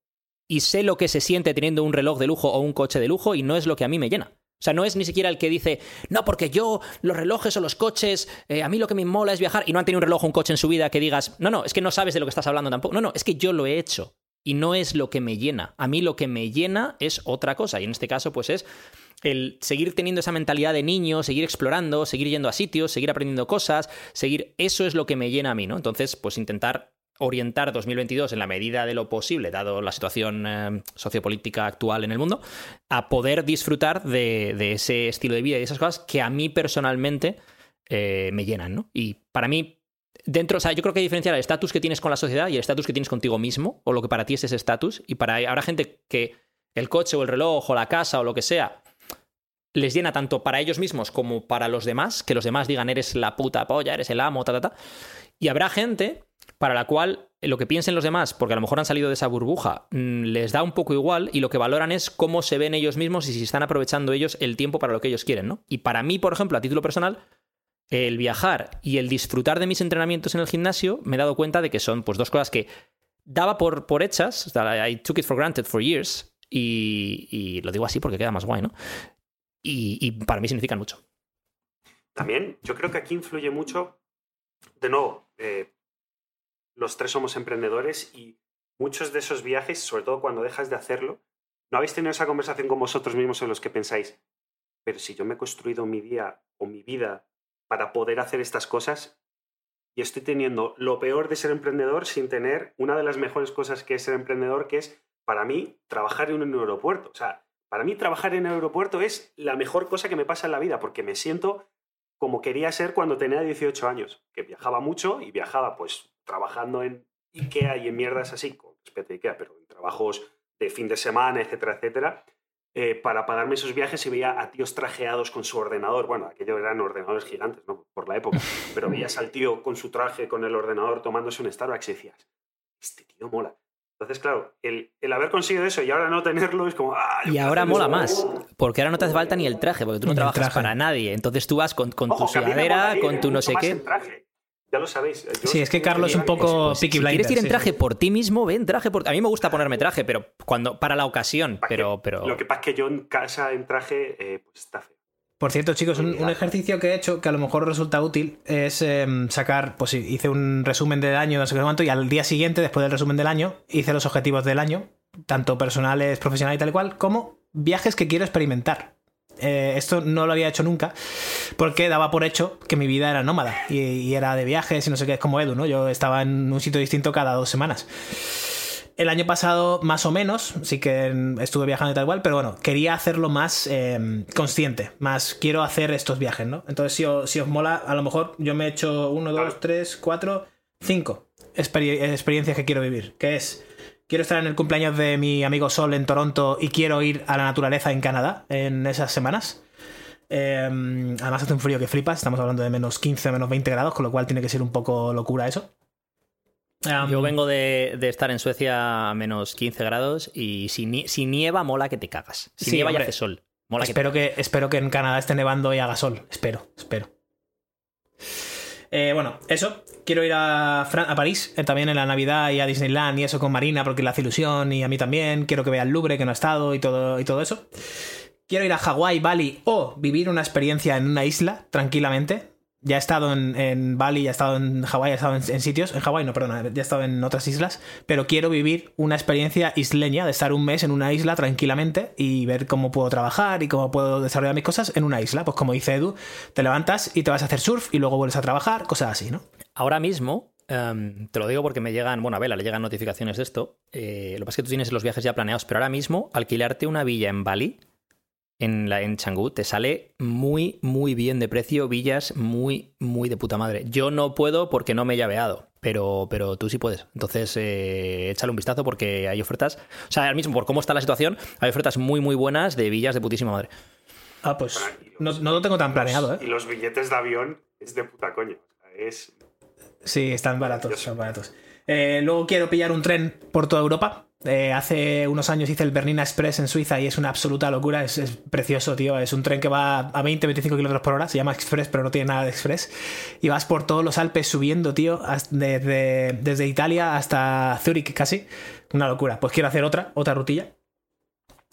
Y sé lo que se siente teniendo un reloj de lujo o un coche de lujo y no es lo que a mí me llena. O sea, no es ni siquiera el que dice, no, porque yo, los relojes o los coches, eh, a mí lo que me mola es viajar y no han tenido un reloj o un coche en su vida que digas, no, no, es que no sabes de lo que estás hablando tampoco. No, no, es que yo lo he hecho y no es lo que me llena. A mí lo que me llena es otra cosa y en este caso pues es el seguir teniendo esa mentalidad de niño, seguir explorando, seguir yendo a sitios, seguir aprendiendo cosas, seguir... Eso es lo que me llena a mí, ¿no? Entonces, pues intentar orientar 2022 en la medida de lo posible, dado la situación eh, sociopolítica actual en el mundo, a poder disfrutar de, de ese estilo de vida y esas cosas que a mí personalmente eh, me llenan, ¿no? Y para mí, dentro, o sea, yo creo que hay que diferenciar el estatus que tienes con la sociedad y el estatus que tienes contigo mismo, o lo que para ti es ese estatus, y para habrá gente que el coche o el reloj o la casa o lo que sea les llena tanto para ellos mismos como para los demás, que los demás digan eres la puta polla, eres el amo, ta, ta, ta. Y habrá gente para la cual lo que piensen los demás, porque a lo mejor han salido de esa burbuja, mm, les da un poco igual y lo que valoran es cómo se ven ellos mismos y si están aprovechando ellos el tiempo para lo que ellos quieren, ¿no? Y para mí, por ejemplo, a título personal, el viajar y el disfrutar de mis entrenamientos en el gimnasio, me he dado cuenta de que son pues dos cosas que daba por, por hechas, I took it for granted for years, y lo digo así porque queda más guay, ¿no? Y, para mí significan mucho. También yo creo que aquí influye mucho, de nuevo, eh, los tres somos emprendedores y muchos de esos viajes, sobre todo cuando dejas de hacerlo, no habéis tenido esa conversación con vosotros mismos en los que pensáis, pero si yo me he construido mi día o mi vida para poder hacer estas cosas y estoy teniendo lo peor de ser emprendedor sin tener una de las mejores cosas que es ser emprendedor, que es para mí trabajar en un aeropuerto. O sea, para mí trabajar en un aeropuerto es la mejor cosa que me pasa en la vida porque me siento como quería ser cuando tenía 18 años, que viajaba mucho y viajaba pues trabajando en IKEA y en mierdas así, con respeto a IKEA, pero trabajos de fin de semana, etcétera, etcétera, eh, para pagarme esos viajes y veía a tíos trajeados con su ordenador. Bueno, aquello eran ordenadores gigantes, ¿no? Por la época. Pero veías al tío con su traje, con el ordenador, tomándose un Starbucks y decías, este tío mola. Entonces, claro, el, el haber conseguido eso y ahora no tenerlo es como... ¡ah, Y ahora mola eso! más, porque ahora no te hace falta ni el traje, porque tú no trabajas traje. para nadie. Entonces tú vas con, con tu Ojo, sudadera, con ir tu no sé qué. traje. Ya lo sabéis. Yo Sí, es que Carlos es un poco Pues, Peaky si quieres Blinders, ir en traje sí. por ti mismo, ven traje por... A mí me gusta ponerme traje, pero cuando para la ocasión, que- pero... pero... Lo que pasa es que yo en casa en traje, eh, pues está feo. Por cierto, chicos, un, un ejercicio que he hecho que a lo mejor resulta útil es em, sacar, pues hice un resumen del año, no sé qué cuánto, y al día siguiente, después del resumen del año, hice los objetivos del año, tanto personales, profesionales y tal y cual, como viajes que quiero experimentar. Eh, esto no lo había hecho nunca porque daba por hecho que mi vida era nómada y, y era de viajes y no sé qué, es como Edu, ¿no? Yo estaba en un sitio distinto cada dos semanas. El año pasado, más o menos, sí que estuve viajando y tal cual, pero bueno, quería hacerlo más eh, consciente, más quiero hacer estos viajes, ¿no? Entonces, si os, si os mola, a lo mejor yo me he hecho uno, dos, tres, cuatro, cinco experi- experiencias que quiero vivir, que es, quiero estar en el cumpleaños de mi amigo Sol en Toronto y quiero ir a la naturaleza en Canadá en esas semanas. Eh, además hace un frío que flipas, estamos hablando de menos 15, menos 20 grados, con lo cual tiene que ser un poco locura eso. Yo vengo de, de estar en Suecia a menos 15 grados y si, nie- si nieva, mola que te cagas. Si Sí, nieva y hace sol. Mola que espero, que, espero que en Canadá esté nevando y haga sol. Espero, espero. Eh, bueno, eso. Quiero ir a, Fran- a París eh, también en la Navidad y a Disneyland y eso con Marina porque le hace ilusión y a mí también. Quiero que vea el Louvre que no ha estado y todo, y todo eso. Quiero ir a Hawái, Bali o vivir una experiencia en una isla tranquilamente. Ya he estado en, Bali, ya he estado en Hawái, he estado en, sitios. En Hawái, no, perdona, ya he estado en otras islas. Pero quiero vivir una experiencia isleña de estar un mes en una isla tranquilamente y ver cómo puedo trabajar y cómo puedo desarrollar mis cosas en una isla. Pues como dice Edu, te levantas y te vas a hacer surf y luego vuelves a trabajar, cosas así, ¿no? Ahora mismo, em, te lo digo porque me llegan, bueno, a Vela le llegan notificaciones de esto. eh, lo que pasa es que tú tienes los viajes ya planeados, pero ahora mismo alquilarte una villa en Bali, en, la, en Canggu, te sale muy, muy bien de precio, villas muy, muy de puta madre. Yo no puedo porque no me he llaveado, pero, pero tú sí puedes. Entonces, eh, échale un vistazo porque hay ofertas. O sea, ahora mismo, por cómo está la situación, hay ofertas muy, muy buenas de villas de putísima madre. Ah, pues Y no, no lo tengo tan planeado, Y ¿eh? los billetes de avión es de puta coña. Es Sí, están baratos, están baratos. Eh, luego quiero pillar un tren por toda Europa Eh, hace unos años hice el Bernina Express en Suiza y es una absoluta locura. Es, es precioso, tío. Es un tren que va a 20-25 kilómetros por hora. Se llama Express, pero no tiene nada de Express. Y vas por todos los Alpes subiendo, tío, desde, desde Italia hasta Zurich casi. Una locura. Pues quiero hacer otra, otra rutilla.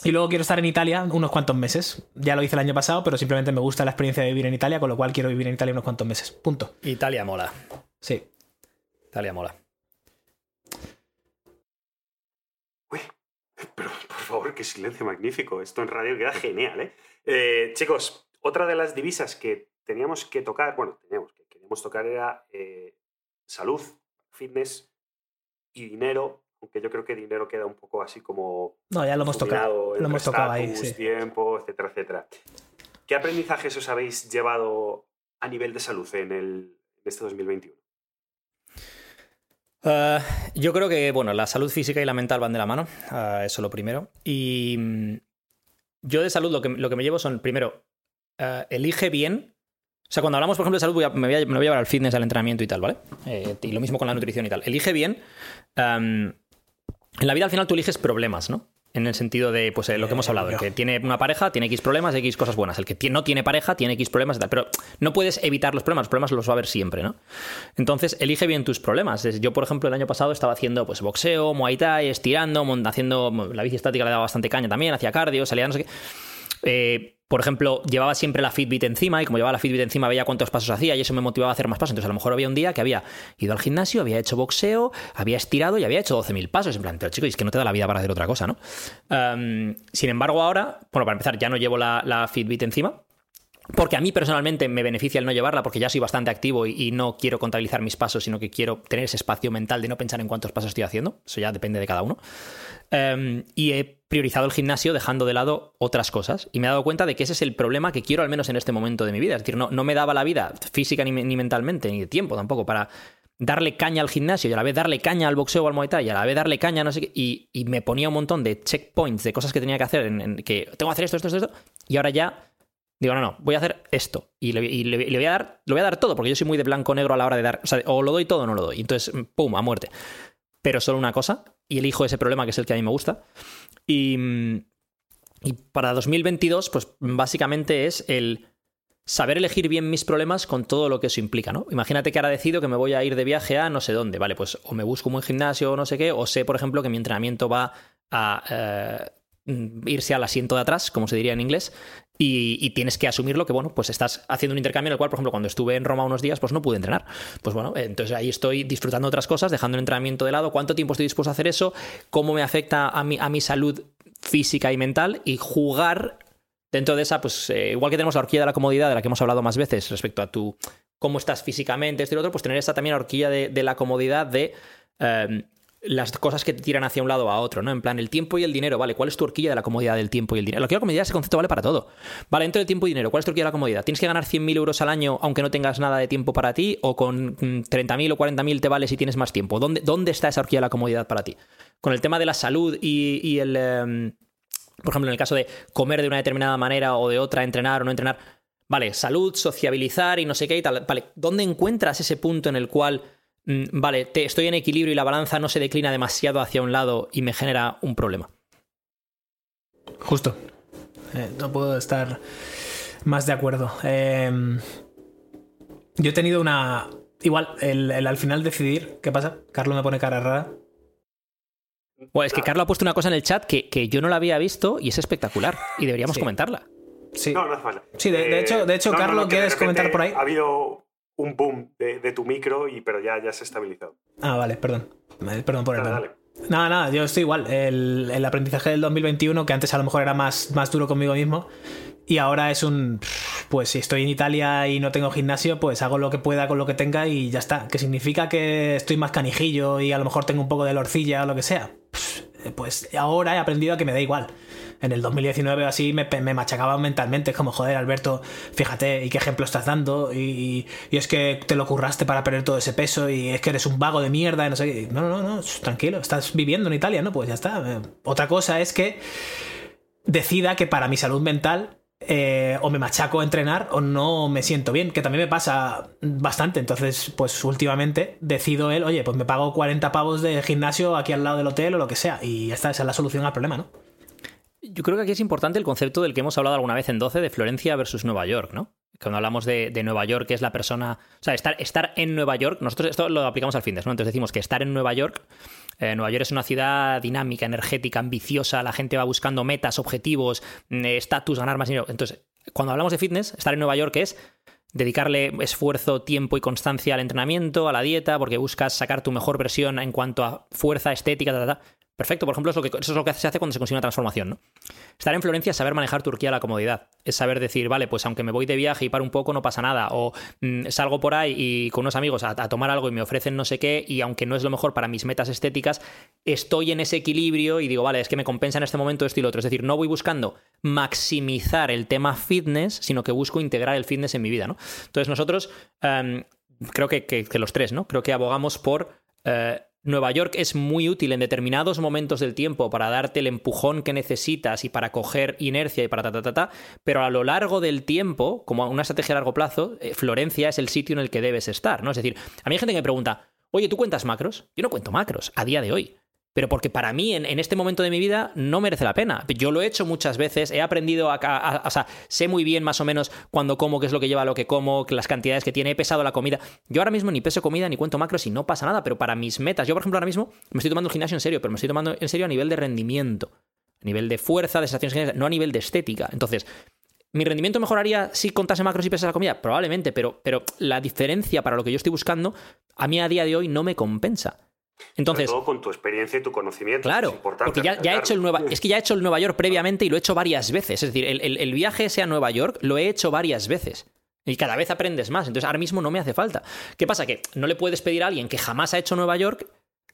Y luego quiero estar en Italia unos cuantos meses. Ya lo hice el año pasado, pero simplemente me gusta la experiencia de vivir en Italia, con lo cual quiero vivir en Italia unos cuantos meses. Punto. Italia mola. Sí. Italia mola. Uy, pero por favor, qué silencio magnífico. Esto en radio queda genial, ¿eh? Eh, Chicos, otra de las divisas que teníamos que tocar, bueno, teníamos que queríamos tocar era eh, salud, fitness y dinero, aunque yo creo que dinero queda un poco así como No, ya lo hemos tocado. Lo hemos tocado ahí, sí. tiempo, etcétera, etcétera. ¿Qué aprendizajes os habéis llevado a nivel de salud en, el, en este 2021? Eh, yo creo que, bueno, la salud física y la mental van de la mano, eh, eso lo primero. Y mm, yo de salud lo que, lo que me llevo son, primero, eh, elige bien. O sea, cuando hablamos, por ejemplo, de salud, me, voy a, me voy a llevar al fitness, al entrenamiento y tal, ¿vale? Y lo mismo con la nutrición y tal. Elige bien. em, en la vida al final tú eliges problemas, ¿no? En el sentido de, pues, eh, lo que hemos hablado, el que tiene una pareja tiene X problemas, X cosas buenas. El que no tiene pareja tiene X problemas y tal. Pero no puedes evitar los problemas, los problemas los va a haber siempre, ¿no? Entonces, elige bien tus problemas. Yo, por ejemplo, el año pasado estaba haciendo pues, boxeo, muay thai, estirando, haciendo la bici estática le daba bastante caña también, hacía cardio, salía no sé qué. Eh, por ejemplo, llevaba siempre la Fitbit encima y como llevaba la Fitbit encima veía cuántos pasos hacía y eso me motivaba a hacer más pasos. Entonces a lo mejor había un día que había ido al gimnasio, había hecho boxeo, había estirado y había hecho 12.000 pasos. En plan, pero chico, es que no te da la vida para hacer otra cosa, ¿no? Sin embargo, ahora, bueno, para empezar, ya no llevo la, la Fitbit encima. Porque a mí personalmente me beneficia el no llevarla, porque ya soy bastante activo y, no quiero contabilizar mis pasos, sino que quiero tener ese espacio mental de no pensar en cuántos pasos estoy haciendo. Eso ya depende de cada uno. Um, y he priorizado el gimnasio dejando de lado otras cosas. Y me he dado cuenta de que ese es el problema que quiero al menos en este momento de mi vida. Es decir, no, no me daba la vida física ni, mentalmente, ni de tiempo tampoco, para darle caña al gimnasio y a la vez darle caña al boxeo o al muay thai y a la vez darle caña no sé qué. Y, me ponía un montón de checkpoints de cosas que tenía que hacer, que tengo que hacer esto, esto, esto, esto. Y ahora ya digo, no, no, voy a hacer esto. Y le, voy a dar, lo voy a dar todo, porque yo soy muy de blanco-negro a la hora de dar. O sea, o lo doy todo o no lo doy. Entonces, pum, a muerte. Pero solo una cosa, y elijo ese problema que es el que a mí me gusta. Y, y para 2022, pues básicamente es el saber elegir bien mis problemas con todo lo que eso implica, ¿no? Imagínate que ahora decido que me voy a ir de viaje a no sé dónde, ¿vale? Pues o me busco un buen gimnasio o no sé qué, o sé, por ejemplo, que mi entrenamiento va a eh, irse al asiento de atrás, como se diría en inglés, y, tienes que asumirlo que, bueno, pues estás haciendo un intercambio en el cual, por ejemplo, cuando estuve en Roma unos días, pues no pude entrenar. Pues bueno, entonces ahí estoy disfrutando otras cosas, dejando el entrenamiento de lado, cuánto tiempo estoy dispuesto a hacer eso, cómo me afecta a mi, a mi salud física y mental, y jugar dentro de esa, pues eh, igual que tenemos la horquilla de la comodidad, de la que hemos hablado más veces respecto a tu cómo estás físicamente, esto y lo otro, pues tener esa también horquilla de, de la comodidad de eh, las cosas que te tiran hacia un lado o a otro, ¿no? En plan, el tiempo y el dinero, ¿vale? ¿Cuál es tu horquilla de la comodidad del tiempo y el dinero? Horquilla de la comodidad, ese concepto vale para todo. Vale, dentro del tiempo y dinero, ¿cuál es tu horquilla de la comodidad? ¿Tienes que ganar 100.000 euros al año aunque no tengas nada de tiempo para ti? ¿O con mm, 30.000 o 40.000 te vale si tienes más tiempo? ¿Dónde, ¿Dónde está esa horquilla de la comodidad para ti? Con el tema de la salud y, y el... em, por ejemplo, en el caso de comer de una determinada manera o de otra, entrenar o no entrenar. Vale, salud, sociabilizar y no sé qué y tal. Vale, ¿dónde encuentras ese punto en el cual, mm, vale, te, estoy en equilibrio y la balanza no se declina demasiado hacia un lado y me genera un problema? Justo. Eh, no puedo estar más de acuerdo. Eh, yo he tenido una. Igual, el, el al final decidir. ¿Qué pasa? Carlos me pone cara rara. Bueno, es que Carlos ha puesto una cosa en el chat que, que yo no la había visto y es espectacular y deberíamos Sí. comentarla. Sí. No, no hace falta. Sí, de- de hecho- de hecho, Carlos, no, que de ¿quieres comentar por ahí? Ha habido un boom de, de tu micro, y, pero ya, ya se ha estabilizado. Ah, vale, perdón. Perdón por el dale. Nada, nada, yo estoy igual. El, el aprendizaje del 2021, que antes a lo mejor era más, más duro conmigo mismo, y ahora es un. Pues si estoy en Italia y no tengo gimnasio, pues hago lo que pueda con lo que tenga y ya está. Que significa que estoy más canijillo y a lo mejor tengo un poco de lorcilla o lo que sea. Pues ahora he aprendido a que me da igual. En el 2019 o así me, me machacaba mentalmente. Es como, joder, Alberto, fíjate, ¿y qué ejemplo estás dando? Y, y- y es que te lo curraste para perder todo ese peso y es que eres un vago de mierda y no sé qué. No, no, no, tranquilo, estás viviendo en Italia, ¿no? Pues ya está. Eh, Otra cosa es que decida que para mi salud mental eh, o me machaco a entrenar o no me siento bien, que también me pasa bastante. Entonces, pues últimamente decido él, oye, pues me pago 40 pavos de gimnasio aquí al lado del hotel o lo que sea. Y esta esa es la solución al problema, ¿no? Yo creo que aquí es importante el concepto del que hemos hablado alguna vez en 12 de Florencia versus Nueva York, ¿no? Cuando hablamos de, Nueva York, que es la persona. O sea, estar, estar en Nueva York, nosotros esto lo aplicamos al fin de ¿no? Entonces decimos que estar en Nueva York. eh, Nueva York es una ciudad dinámica, energética, ambiciosa, la gente va buscando metas, objetivos, mm, estatus, ganar más dinero. Entonces, cuando hablamos de fitness, estar en Nueva York es dedicarle esfuerzo, tiempo y constancia al entrenamiento, a la dieta, porque buscas sacar tu mejor versión en cuanto a fuerza, estética, ta, ta, ta. Perfecto, por ejemplo, eso es lo que se hace cuando se consigue una transformación, ¿no? Estar en Florencia es saber manejar Turquía a la comodidad. Es saber decir, vale, pues aunque me voy de viaje y paro un poco, no pasa nada. O mm, salgo por ahí y con unos amigos a, tomar algo y me ofrecen no sé qué, y aunque no es lo mejor para mis metas estéticas, estoy en ese equilibrio y digo, vale, es que me compensa en este momento esto y lo otro. Es decir, no voy buscando maximizar el tema fitness, sino que busco integrar el fitness en mi vida, ¿no? Entonces nosotros, em, creo que, que- que los tres, ¿no? Creo que abogamos por... eh, Nueva York es muy útil en determinados momentos del tiempo para darte el empujón que necesitas y para coger inercia y para ta ta ta ta, pero a lo largo del tiempo, como una estrategia a largo plazo, eh, Florencia es el sitio en el que debes estar, ¿no? Es decir, a mí hay gente que me pregunta, oye, ¿tú cuentas macros? Yo no cuento macros a día de hoy. Pero porque para mí, en, este momento de mi vida, no merece la pena. Yo lo he hecho muchas veces, he aprendido a, O sea, sé muy bien más o menos cuando como, qué es lo que lleva lo que como, las cantidades que tiene, he pesado la comida. Yo ahora mismo ni peso comida ni cuento macros y no pasa nada, pero para mis metas, yo por ejemplo ahora mismo me estoy tomando el gimnasio en serio, pero me estoy tomando en serio a nivel de rendimiento, a nivel de fuerza, de sensaciones generales, no a nivel de estética. Entonces, ¿Mi rendimiento mejoraría si contase macros y pesas la comida? Probablemente, pero, pero la diferencia para lo que yo estoy buscando, a mí a día de hoy no me compensa. Entonces, Sobre todo con tu experiencia y tu conocimiento. Claro, es importante porque ya, ya he hecho el Nueva, es que ya he hecho el Nueva York previamente y lo he hecho varias veces. Es decir, el, el- el viaje ese a Nueva York lo he hecho varias veces. Y cada vez aprendes más. Entonces ahora mismo no me hace falta. ¿Qué pasa? Que no le puedes pedir a alguien que jamás ha hecho Nueva York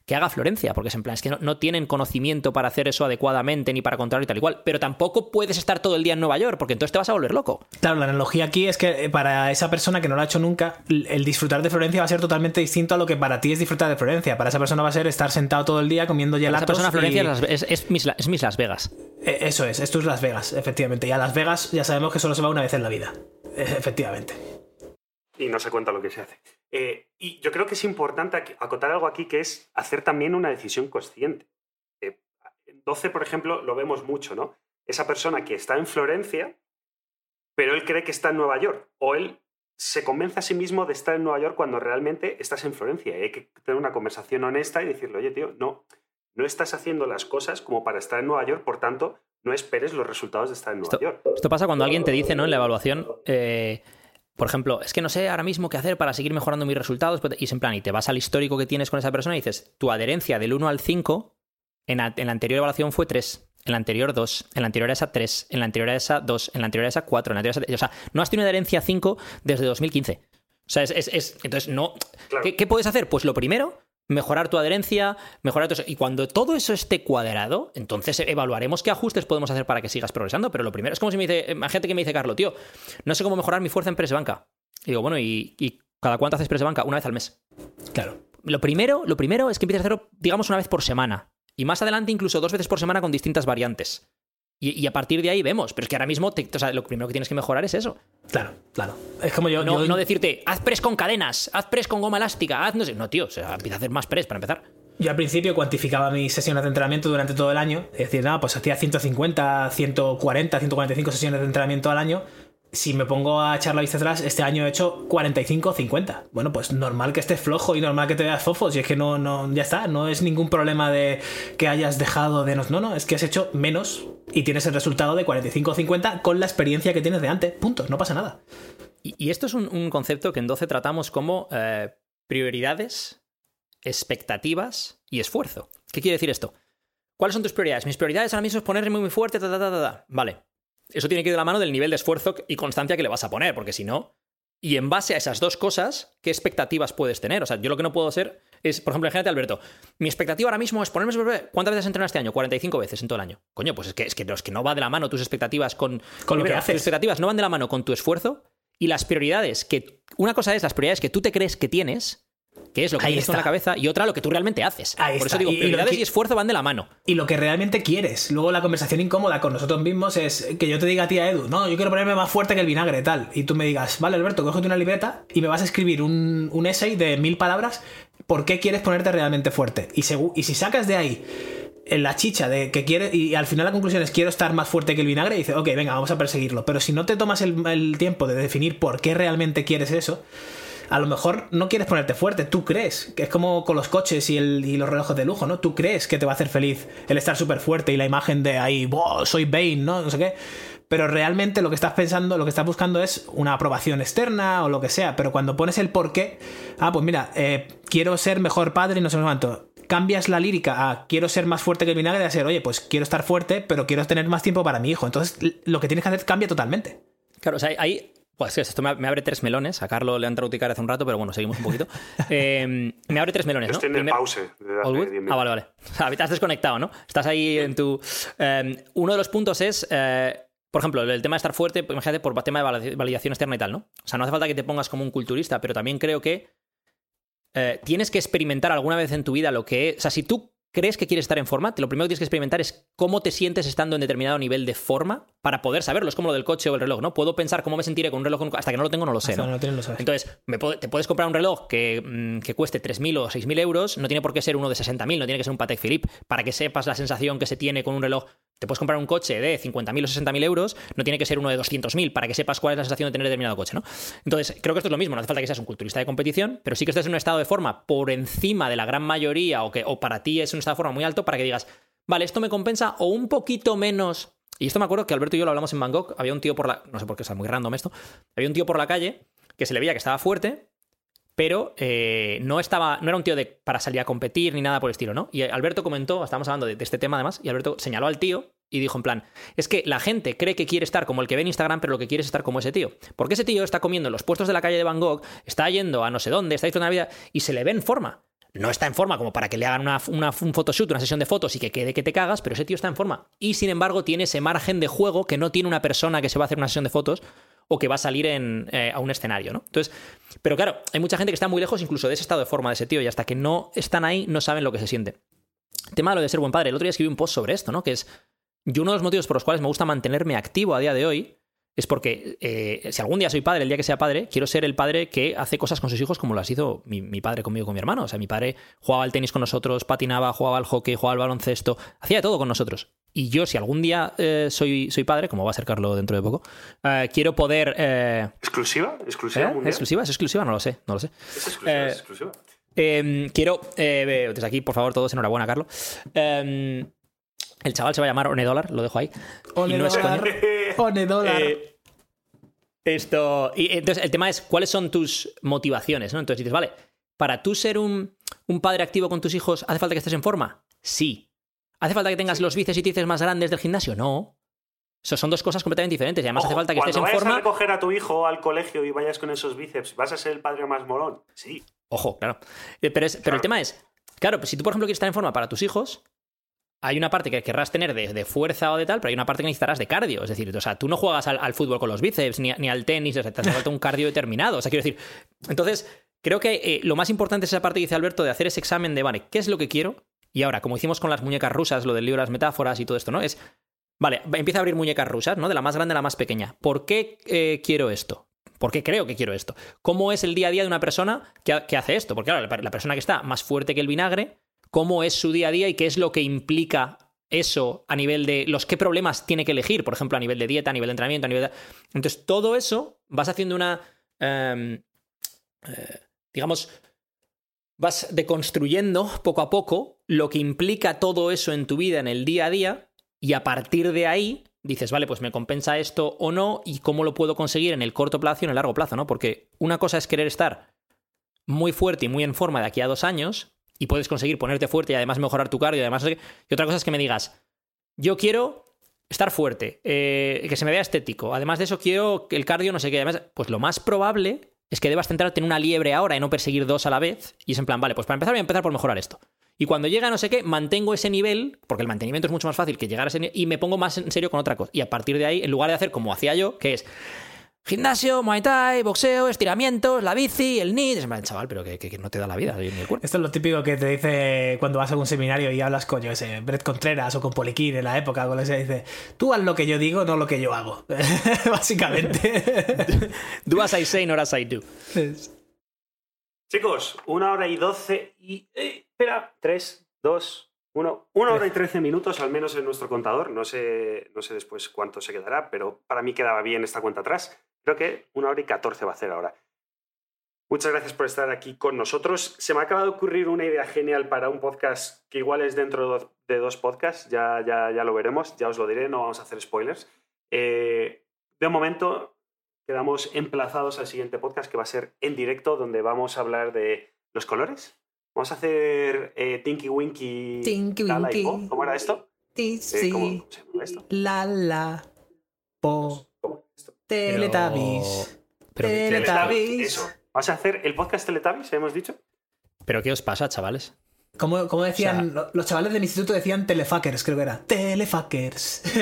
que haga Florencia, porque es en plan, es que no, no tienen conocimiento para hacer eso adecuadamente ni para controlar y tal igual. Pero tampoco puedes estar todo el día en Nueva York, porque entonces te vas a volver loco. Claro, la analogía aquí es que eh, para esa persona que no lo ha hecho nunca, el disfrutar de Florencia va a ser totalmente distinto a lo que para ti es disfrutar de Florencia. Para esa persona va a ser estar sentado todo el día comiendo Esa gelatos. persona Florencia y- es, Las- es, es mis, es mis Las Vegas. Eh, Eso es, esto es Las Vegas, efectivamente. Y a Las Vegas ya sabemos que solo se va una vez en la vida. Eh, Efectivamente. y no se cuenta lo que se hace. Eh, y yo creo que es importante ac- acotar algo aquí que es hacer también una decisión consciente. Eh, en 12, por ejemplo, lo vemos mucho, ¿no? Esa persona que está en Florencia, pero él cree que está en Nueva York. O él se convence a sí mismo de estar en Nueva York cuando realmente estás en Florencia. Y hay que tener una conversación honesta y decirle, oye, tío, no, no estás haciendo las cosas como para estar en Nueva York, por tanto, no esperes los resultados de estar en Nueva Esto, York. esto pasa cuando alguien te dice, ¿no? En la evaluación, eh, por ejemplo, es que no sé ahora mismo qué hacer para seguir mejorando mis resultados. pues, Y es en plan, y te vas al histórico que tienes con esa persona y dices, tu adherencia del 1 al 5 en la, en la anterior evaluación fue 3. En la anterior 2, en la anterior a esa 3, en la anterior a esa 2, en la anterior a esa 4, en la anterior a esa... O sea, no has tenido adherencia 5 desde 2015. O sea, es... es- es- entonces, no... Claro. ¿Qué, qué puedes hacer? Pues lo primero, mejorar tu adherencia, mejorar eso. Y cuando todo eso esté cuadrado, entonces evaluaremos qué ajustes podemos hacer para que sigas progresando. Pero lo primero es como si me dice, hay gente que me dice, Carlos, tío, no sé cómo mejorar mi fuerza en press banca. Y digo, bueno, ¿y, y cada cuánto haces press banca? Una vez al mes. Claro. Lo primero, lo primero es que empieces a hacerlo, digamos, una vez por semana. Y más adelante, incluso dos veces por semana con distintas variantes. Y, y a partir de ahí vemos. Pero es que ahora mismo, te- o sea, lo primero que tienes que mejorar es eso. Claro, claro. Es como yo. No, yo- no decirte, haz press con cadenas, haz press con goma elástica, haz no sé. No, tío, o sea, empieza a hacer más press para empezar. Yo al principio cuantificaba mis sesiones de entrenamiento durante todo el año. Es decir, nada, pues hacía 150, 140, 145 sesiones de entrenamiento al año. Si me pongo a echar la vista atrás, este año he hecho 45 o 50. Bueno, pues normal que estés flojo y normal que te veas fofos. Y es que no, no, ya está. No es ningún problema de que hayas dejado de no. No, es que has hecho menos y tienes el resultado de 45 o 50 con la experiencia que tienes de antes. Punto, no pasa nada. Y, esto es un, un concepto que en 12 tratamos como eh, prioridades, expectativas y esfuerzo. ¿Qué quiere decir esto? ¿Cuáles son tus prioridades? Mis prioridades ahora mismo es ponerme muy fuerte, ta, ta, ta, ta. Vale. Eso tiene que ir de la mano del nivel de esfuerzo y constancia que le vas a poner, porque si no. Y en base a esas dos cosas, ¿qué expectativas puedes tener? O sea, yo lo que no puedo hacer es, por ejemplo, imagínate, Alberto, mi expectativa ahora mismo es ponerme ¿Cuántas veces has entrenado este año? 45 veces en todo el año. Coño, pues es que, es que, no, es que no va de la mano tus expectativas con, Con lo que haces. Tus expectativas no van de la mano con tu esfuerzo y las prioridades que. Una cosa es las prioridades que tú te crees que tienes que es lo que Ahí tienes tú en la está. cabeza, y otra lo que tú realmente haces. Ahí Por está. eso digo, Y- prioridades que- y esfuerzo van de la mano. y lo que realmente quieres. Luego la conversación incómoda con nosotros mismos es que yo te diga a ti, a Edu, no, yo quiero ponerme más fuerte que el vinagre, tal. Y tú me digas, vale, Alberto, cógete una libreta y me vas a escribir un, un essay de mil palabras. ¿Por qué quieres ponerte realmente fuerte? Y, y si sacas de ahí en la chicha de que quieres, y al final la conclusión es quiero estar más fuerte que el vinagre, y dices, ok, venga, vamos a perseguirlo. Pero si no te tomas el, el tiempo de definir por qué realmente quieres eso, a lo mejor no quieres ponerte fuerte, tú crees, que es como con los coches y, el- y los relojes de lujo, ¿no? Tú crees que te va a hacer feliz el estar súper fuerte y la imagen de ahí, "Buah, soy Bane, ¿no? No sé qué. Pero realmente lo que estás pensando, lo que estás buscando es una aprobación externa o lo que sea. Pero cuando pones el por qué, ah, pues mira, eh, quiero ser mejor padre y no sé cuánto. Cambias la lírica a quiero ser más fuerte que el vinagre de ser, oye, pues quiero estar fuerte, pero quiero tener más tiempo para mi hijo. Entonces, lo que tienes que hacer cambia totalmente. Claro, o sea, ahí. Pues esto me, me abre tres melones. A Carlos le han entrado hace un rato, pero bueno, seguimos un poquito. Eh, me abre tres melones, ¿no? estoy en el Primer- pause desde hace All good? 10 minutos. Ah, vale, vale. O sea, te has desconectado, ¿no? Estás ahí en tu. eh, uno de los puntos es. eh, por ejemplo, el tema de estar fuerte, pues, imagínate, por tema de valid- validación externa y tal, ¿no? O sea, no hace falta que te pongas como un culturista, pero también creo que eh, tienes que experimentar alguna vez en tu vida lo que es. O sea, si tú crees que quieres estar en forma, lo primero que tienes que experimentar es cómo te sientes estando en determinado nivel de forma para poder saberlo. Es como lo del coche o el reloj, ¿no? Puedo pensar cómo me sentiré con un reloj hasta que no lo tengo, no lo sé. Hasta ¿no? que no lo tienes, lo sabes. Entonces, me te puedes comprar un reloj que, mm, que cueste 3.000 o 6.000 euros, no tiene por qué ser uno de 60.000, no tiene que ser un Patek Philippe, para que sepas la sensación que se tiene con un reloj. Te puedes comprar un coche de 50.000 o 60.000 euros, no tiene que ser uno de 200.000, para que sepas cuál es la sensación de tener determinado coche, ¿no? Entonces, creo que esto es lo mismo, no hace falta que seas un culturista de competición, pero sí que estés en un estado de forma por encima de la gran mayoría o que o para ti es un estado de forma muy alto para que digas, vale, esto me compensa o un poquito menos. Y esto me acuerdo que Alberto y yo lo hablamos en Bangkok, había un tío por la, no sé por qué, es muy random esto, había un tío por la calle que se le veía que estaba fuerte, pero eh, no estaba, no era un tío de, para salir a competir ni nada por el estilo, ¿no? Y Alberto comentó, estábamos hablando de, este tema además, y Alberto señaló al tío y dijo en plan, es que la gente cree que quiere estar como el que ve en Instagram, pero lo que quiere es estar como ese tío. Porque ese tío está comiendo en los puestos de la calle de Bangkok, está yendo a no sé dónde, está disfrutando la vida y se le ve en forma. No está en forma como para que le hagan una, una- un photoshoot, una sesión de fotos y que quede que te cagas, pero ese tío está en forma. Y sin embargo tiene ese margen de juego que no tiene una persona que se va a hacer una sesión de fotos o que va a salir en, eh, a un escenario, ¿no? Entonces, pero claro, hay mucha gente que está muy lejos incluso de ese estado de forma de ese tío y hasta que no están ahí no saben lo que se siente. Tema de lo de ser buen padre. El otro día escribí un post sobre esto, ¿no? Que es, yo uno de los motivos por los cuales me gusta mantenerme activo a día de hoy es porque eh, si algún día soy padre, el día que sea padre, quiero ser el padre que hace cosas con sus hijos como las hizo mi, mi padre conmigo, con mi hermano. O sea, mi padre jugaba al tenis con nosotros, patinaba, jugaba al hockey, jugaba al baloncesto, hacía de todo con nosotros. Y yo, si algún día eh, soy, soy padre, como va a ser Carlos dentro de poco, eh, quiero poder... ¿Exclusiva? ¿Exclusiva. ¿Es exclusiva? ¿Es exclusiva? No lo sé, no lo sé. Es exclusiva, es exclusiva. Eh, quiero, desde aquí, por favor, todos enhorabuena, Carlos. El chaval se va a llamar One Dollar, lo dejo ahí. One Y no es dólar, coña. one dólar. Eh, esto. Y entonces, el tema es cuáles son tus motivaciones, ¿no? Entonces dices, vale, para tú ser un, un padre activo con tus hijos, ¿hace falta que estés en forma? Sí. ¿Hace falta que tengas los bíceps y tríceps más grandes del gimnasio? No. Eso son dos cosas completamente diferentes. Y además hace falta que estés cuando en vayas a forma. recoger a tu hijo al colegio y vayas con esos bíceps, ¿vas a ser el padre más molón? Sí. Ojo, claro. Eh, Pero, es- pero el tema es, claro, pues si tú, por ejemplo, quieres estar en forma para tus hijos, hay una parte que querrás tener de, de fuerza o de tal, pero hay una parte que necesitarás de cardio. Es decir, o sea, tú no juegas al, al fútbol con los bíceps ni, ni al tenis, o sea, te hace falta un cardio determinado. O sea, quiero decir, entonces, creo que eh, lo más importante es esa parte que dice Alberto de hacer ese examen de, vale, ¿qué es lo que quiero? Y ahora, como hicimos con las muñecas rusas, lo del libro de las metáforas y todo esto, ¿no? Es, vale, empieza a abrir muñecas rusas, ¿no? De la más grande a la más pequeña. ¿Por qué eh, quiero esto? ¿Por qué creo que quiero esto? ¿Cómo es el día a día de una persona que, que hace esto? Porque claro, la, la persona que está más fuerte que el vinagre, ¿cómo es su día a día y qué es lo que implica eso a nivel de los qué problemas tiene que elegir? Por ejemplo, a nivel de dieta, a nivel de entrenamiento, a nivel de... Entonces, todo eso vas haciendo una... em, eh, digamos, vas deconstruyendo poco a poco lo que implica todo eso en tu vida en el día a día y a partir de ahí dices, vale, pues me compensa esto o no y cómo lo puedo conseguir en el corto plazo y en el largo plazo, ¿no? Porque una cosa es querer estar muy fuerte y muy en forma de aquí a dos años y puedes conseguir ponerte fuerte y además mejorar tu cardio y además... Y otra cosa es que me digas, yo quiero estar fuerte, eh, que se me vea estético, además de eso quiero que el cardio no sé qué, además, pues lo más probable es que debas centrarte en una liebre ahora y no perseguir dos a la vez. Y es en plan, vale, pues para empezar voy a empezar por mejorar esto. Y cuando llega no sé qué, mantengo ese nivel, porque el mantenimiento es mucho más fácil que llegar a ese nivel, y me pongo más en serio con otra cosa. Y a partir de ahí, en lugar de hacer como hacía yo, que es, Gimnasio, Muay Thai, boxeo, estiramientos, la bici, el NID. Es plan, chaval, pero que, que- que no te da la vida ni el cuerpo. Esto es lo típico que te dice cuando vas a un seminario y hablas con, yo sé, Brett Contreras o con Poliquín en la época, con ese dice, tú haz lo que yo digo, no lo que yo hago. Básicamente. Do as I say, not as I do. Chicos, una hora y doce y. eh, espera, tres, dos, uno. Una hora y trece minutos, al menos en nuestro contador. No sé, no sé después cuánto se quedará, pero para mí quedaba bien esta cuenta atrás. Creo que una hora y catorce va a hacer ahora. Muchas gracias por estar aquí con nosotros. Se me acaba de ocurrir una idea genial para un podcast que igual es dentro de dos- podcasts. Ya, ya, ya lo veremos, ya os lo diré, no vamos a hacer spoilers. Eh, de momento, quedamos emplazados al siguiente podcast que va a ser en directo, donde vamos a hablar de los colores. Vamos a hacer eh, Tinky Winky. Tinky Winky. Po. ¿Cómo era esto? Eh, Sí, ¿Cómo se llama esto? la la po ¿Cómo? Teletubbies. Pero, Tele- Teletubbies. Eso. ¿Vas a hacer el podcast Teletubbies? Hemos dicho. pero ¿qué os pasa, chavales? ¿Cómo, cómo decían? O sea- lo- los chavales del instituto decían telefuckers, creo que era. Telefuckers.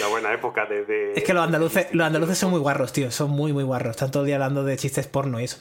La buena época de. de- es que los andaluces, los andaluces son muy guarros, tío. Son muy, muy guarros. Están todo el día hablando de chistes porno y eso.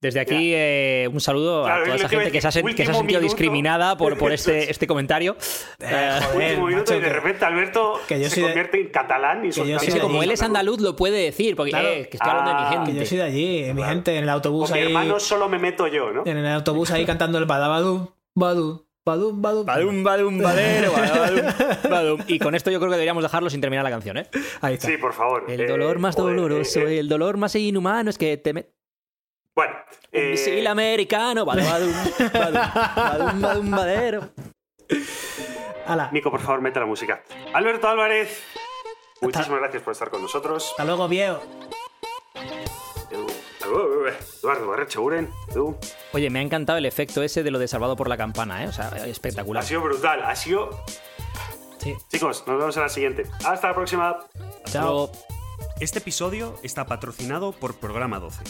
Desde aquí, eh, un saludo Claro, a toda es esa gente que se ha, que se sentido minuto. discriminada por, por este, este comentario. Eh, joder, Último minuto y de repente Alberto que yo se de- convierte en catalán y yo soy es de que como allí. él es andaluz, lo puede decir, porque Claro. eh, que estoy hablando de mi Ah, gente. Que yo soy de allí, mi gente, en el autobús Con mi ahí. hermano solo me meto yo, ¿no? En el autobús ahí cantando el badabadú, badú, badú, badú. Badum, badum, badero, badum, badum. Y con esto yo creo que deberíamos dejarlo sin terminar la canción, ¿eh? Ahí está. Sí, por favor. El Eh, dolor más doloroso, eh, eh, el dolor más inhumano es que te Bueno, Un eh, misil americano, badum, badum, badum, badero. Hala. Nico, por favor, mete la música. Alberto Álvarez, muchísimas gracias por estar con nosotros. Hasta luego, viejo. Edu- Eduardo Barrecheguren, Edu. Oye, me ha encantado el efecto ese de lo de salvado por la campana, ¿eh? O sea, espectacular. Ha sido brutal, ha sido... Sí. Chicos, nos vemos en la siguiente. Hasta la próxima. Hasta luego. Este episodio está patrocinado por Programa 12.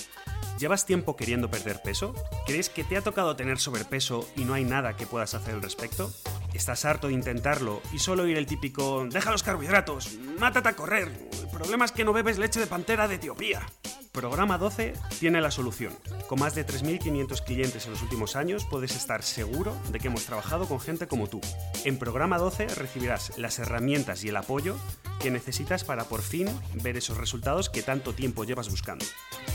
¿Llevas tiempo queriendo perder peso? ¿Crees que te ha tocado tener sobrepeso y no hay nada que puedas hacer al respecto? ¿Estás harto de intentarlo y solo oír el típico deja los carbohidratos, mátate a correr? El problema es que no bebes leche de pantera de Etiopía. Programa 12 tiene la solución. Con más de 3.500 clientes en los últimos años puedes estar seguro de que hemos trabajado con gente como tú. En Programa 12 recibirás las herramientas y el apoyo que necesitas para por fin ver esos resultados que tanto tiempo llevas buscando.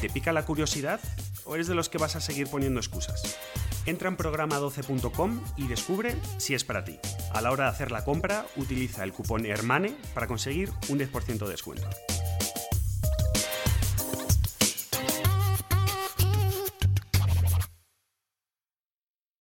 ¿Te pica la curiosidad o eres de los que vas a seguir poniendo excusas? Entra en programa12.com y descubre si es para ti. A la hora de hacer la compra, utiliza el cupón HERMANE para conseguir un 10% de descuento.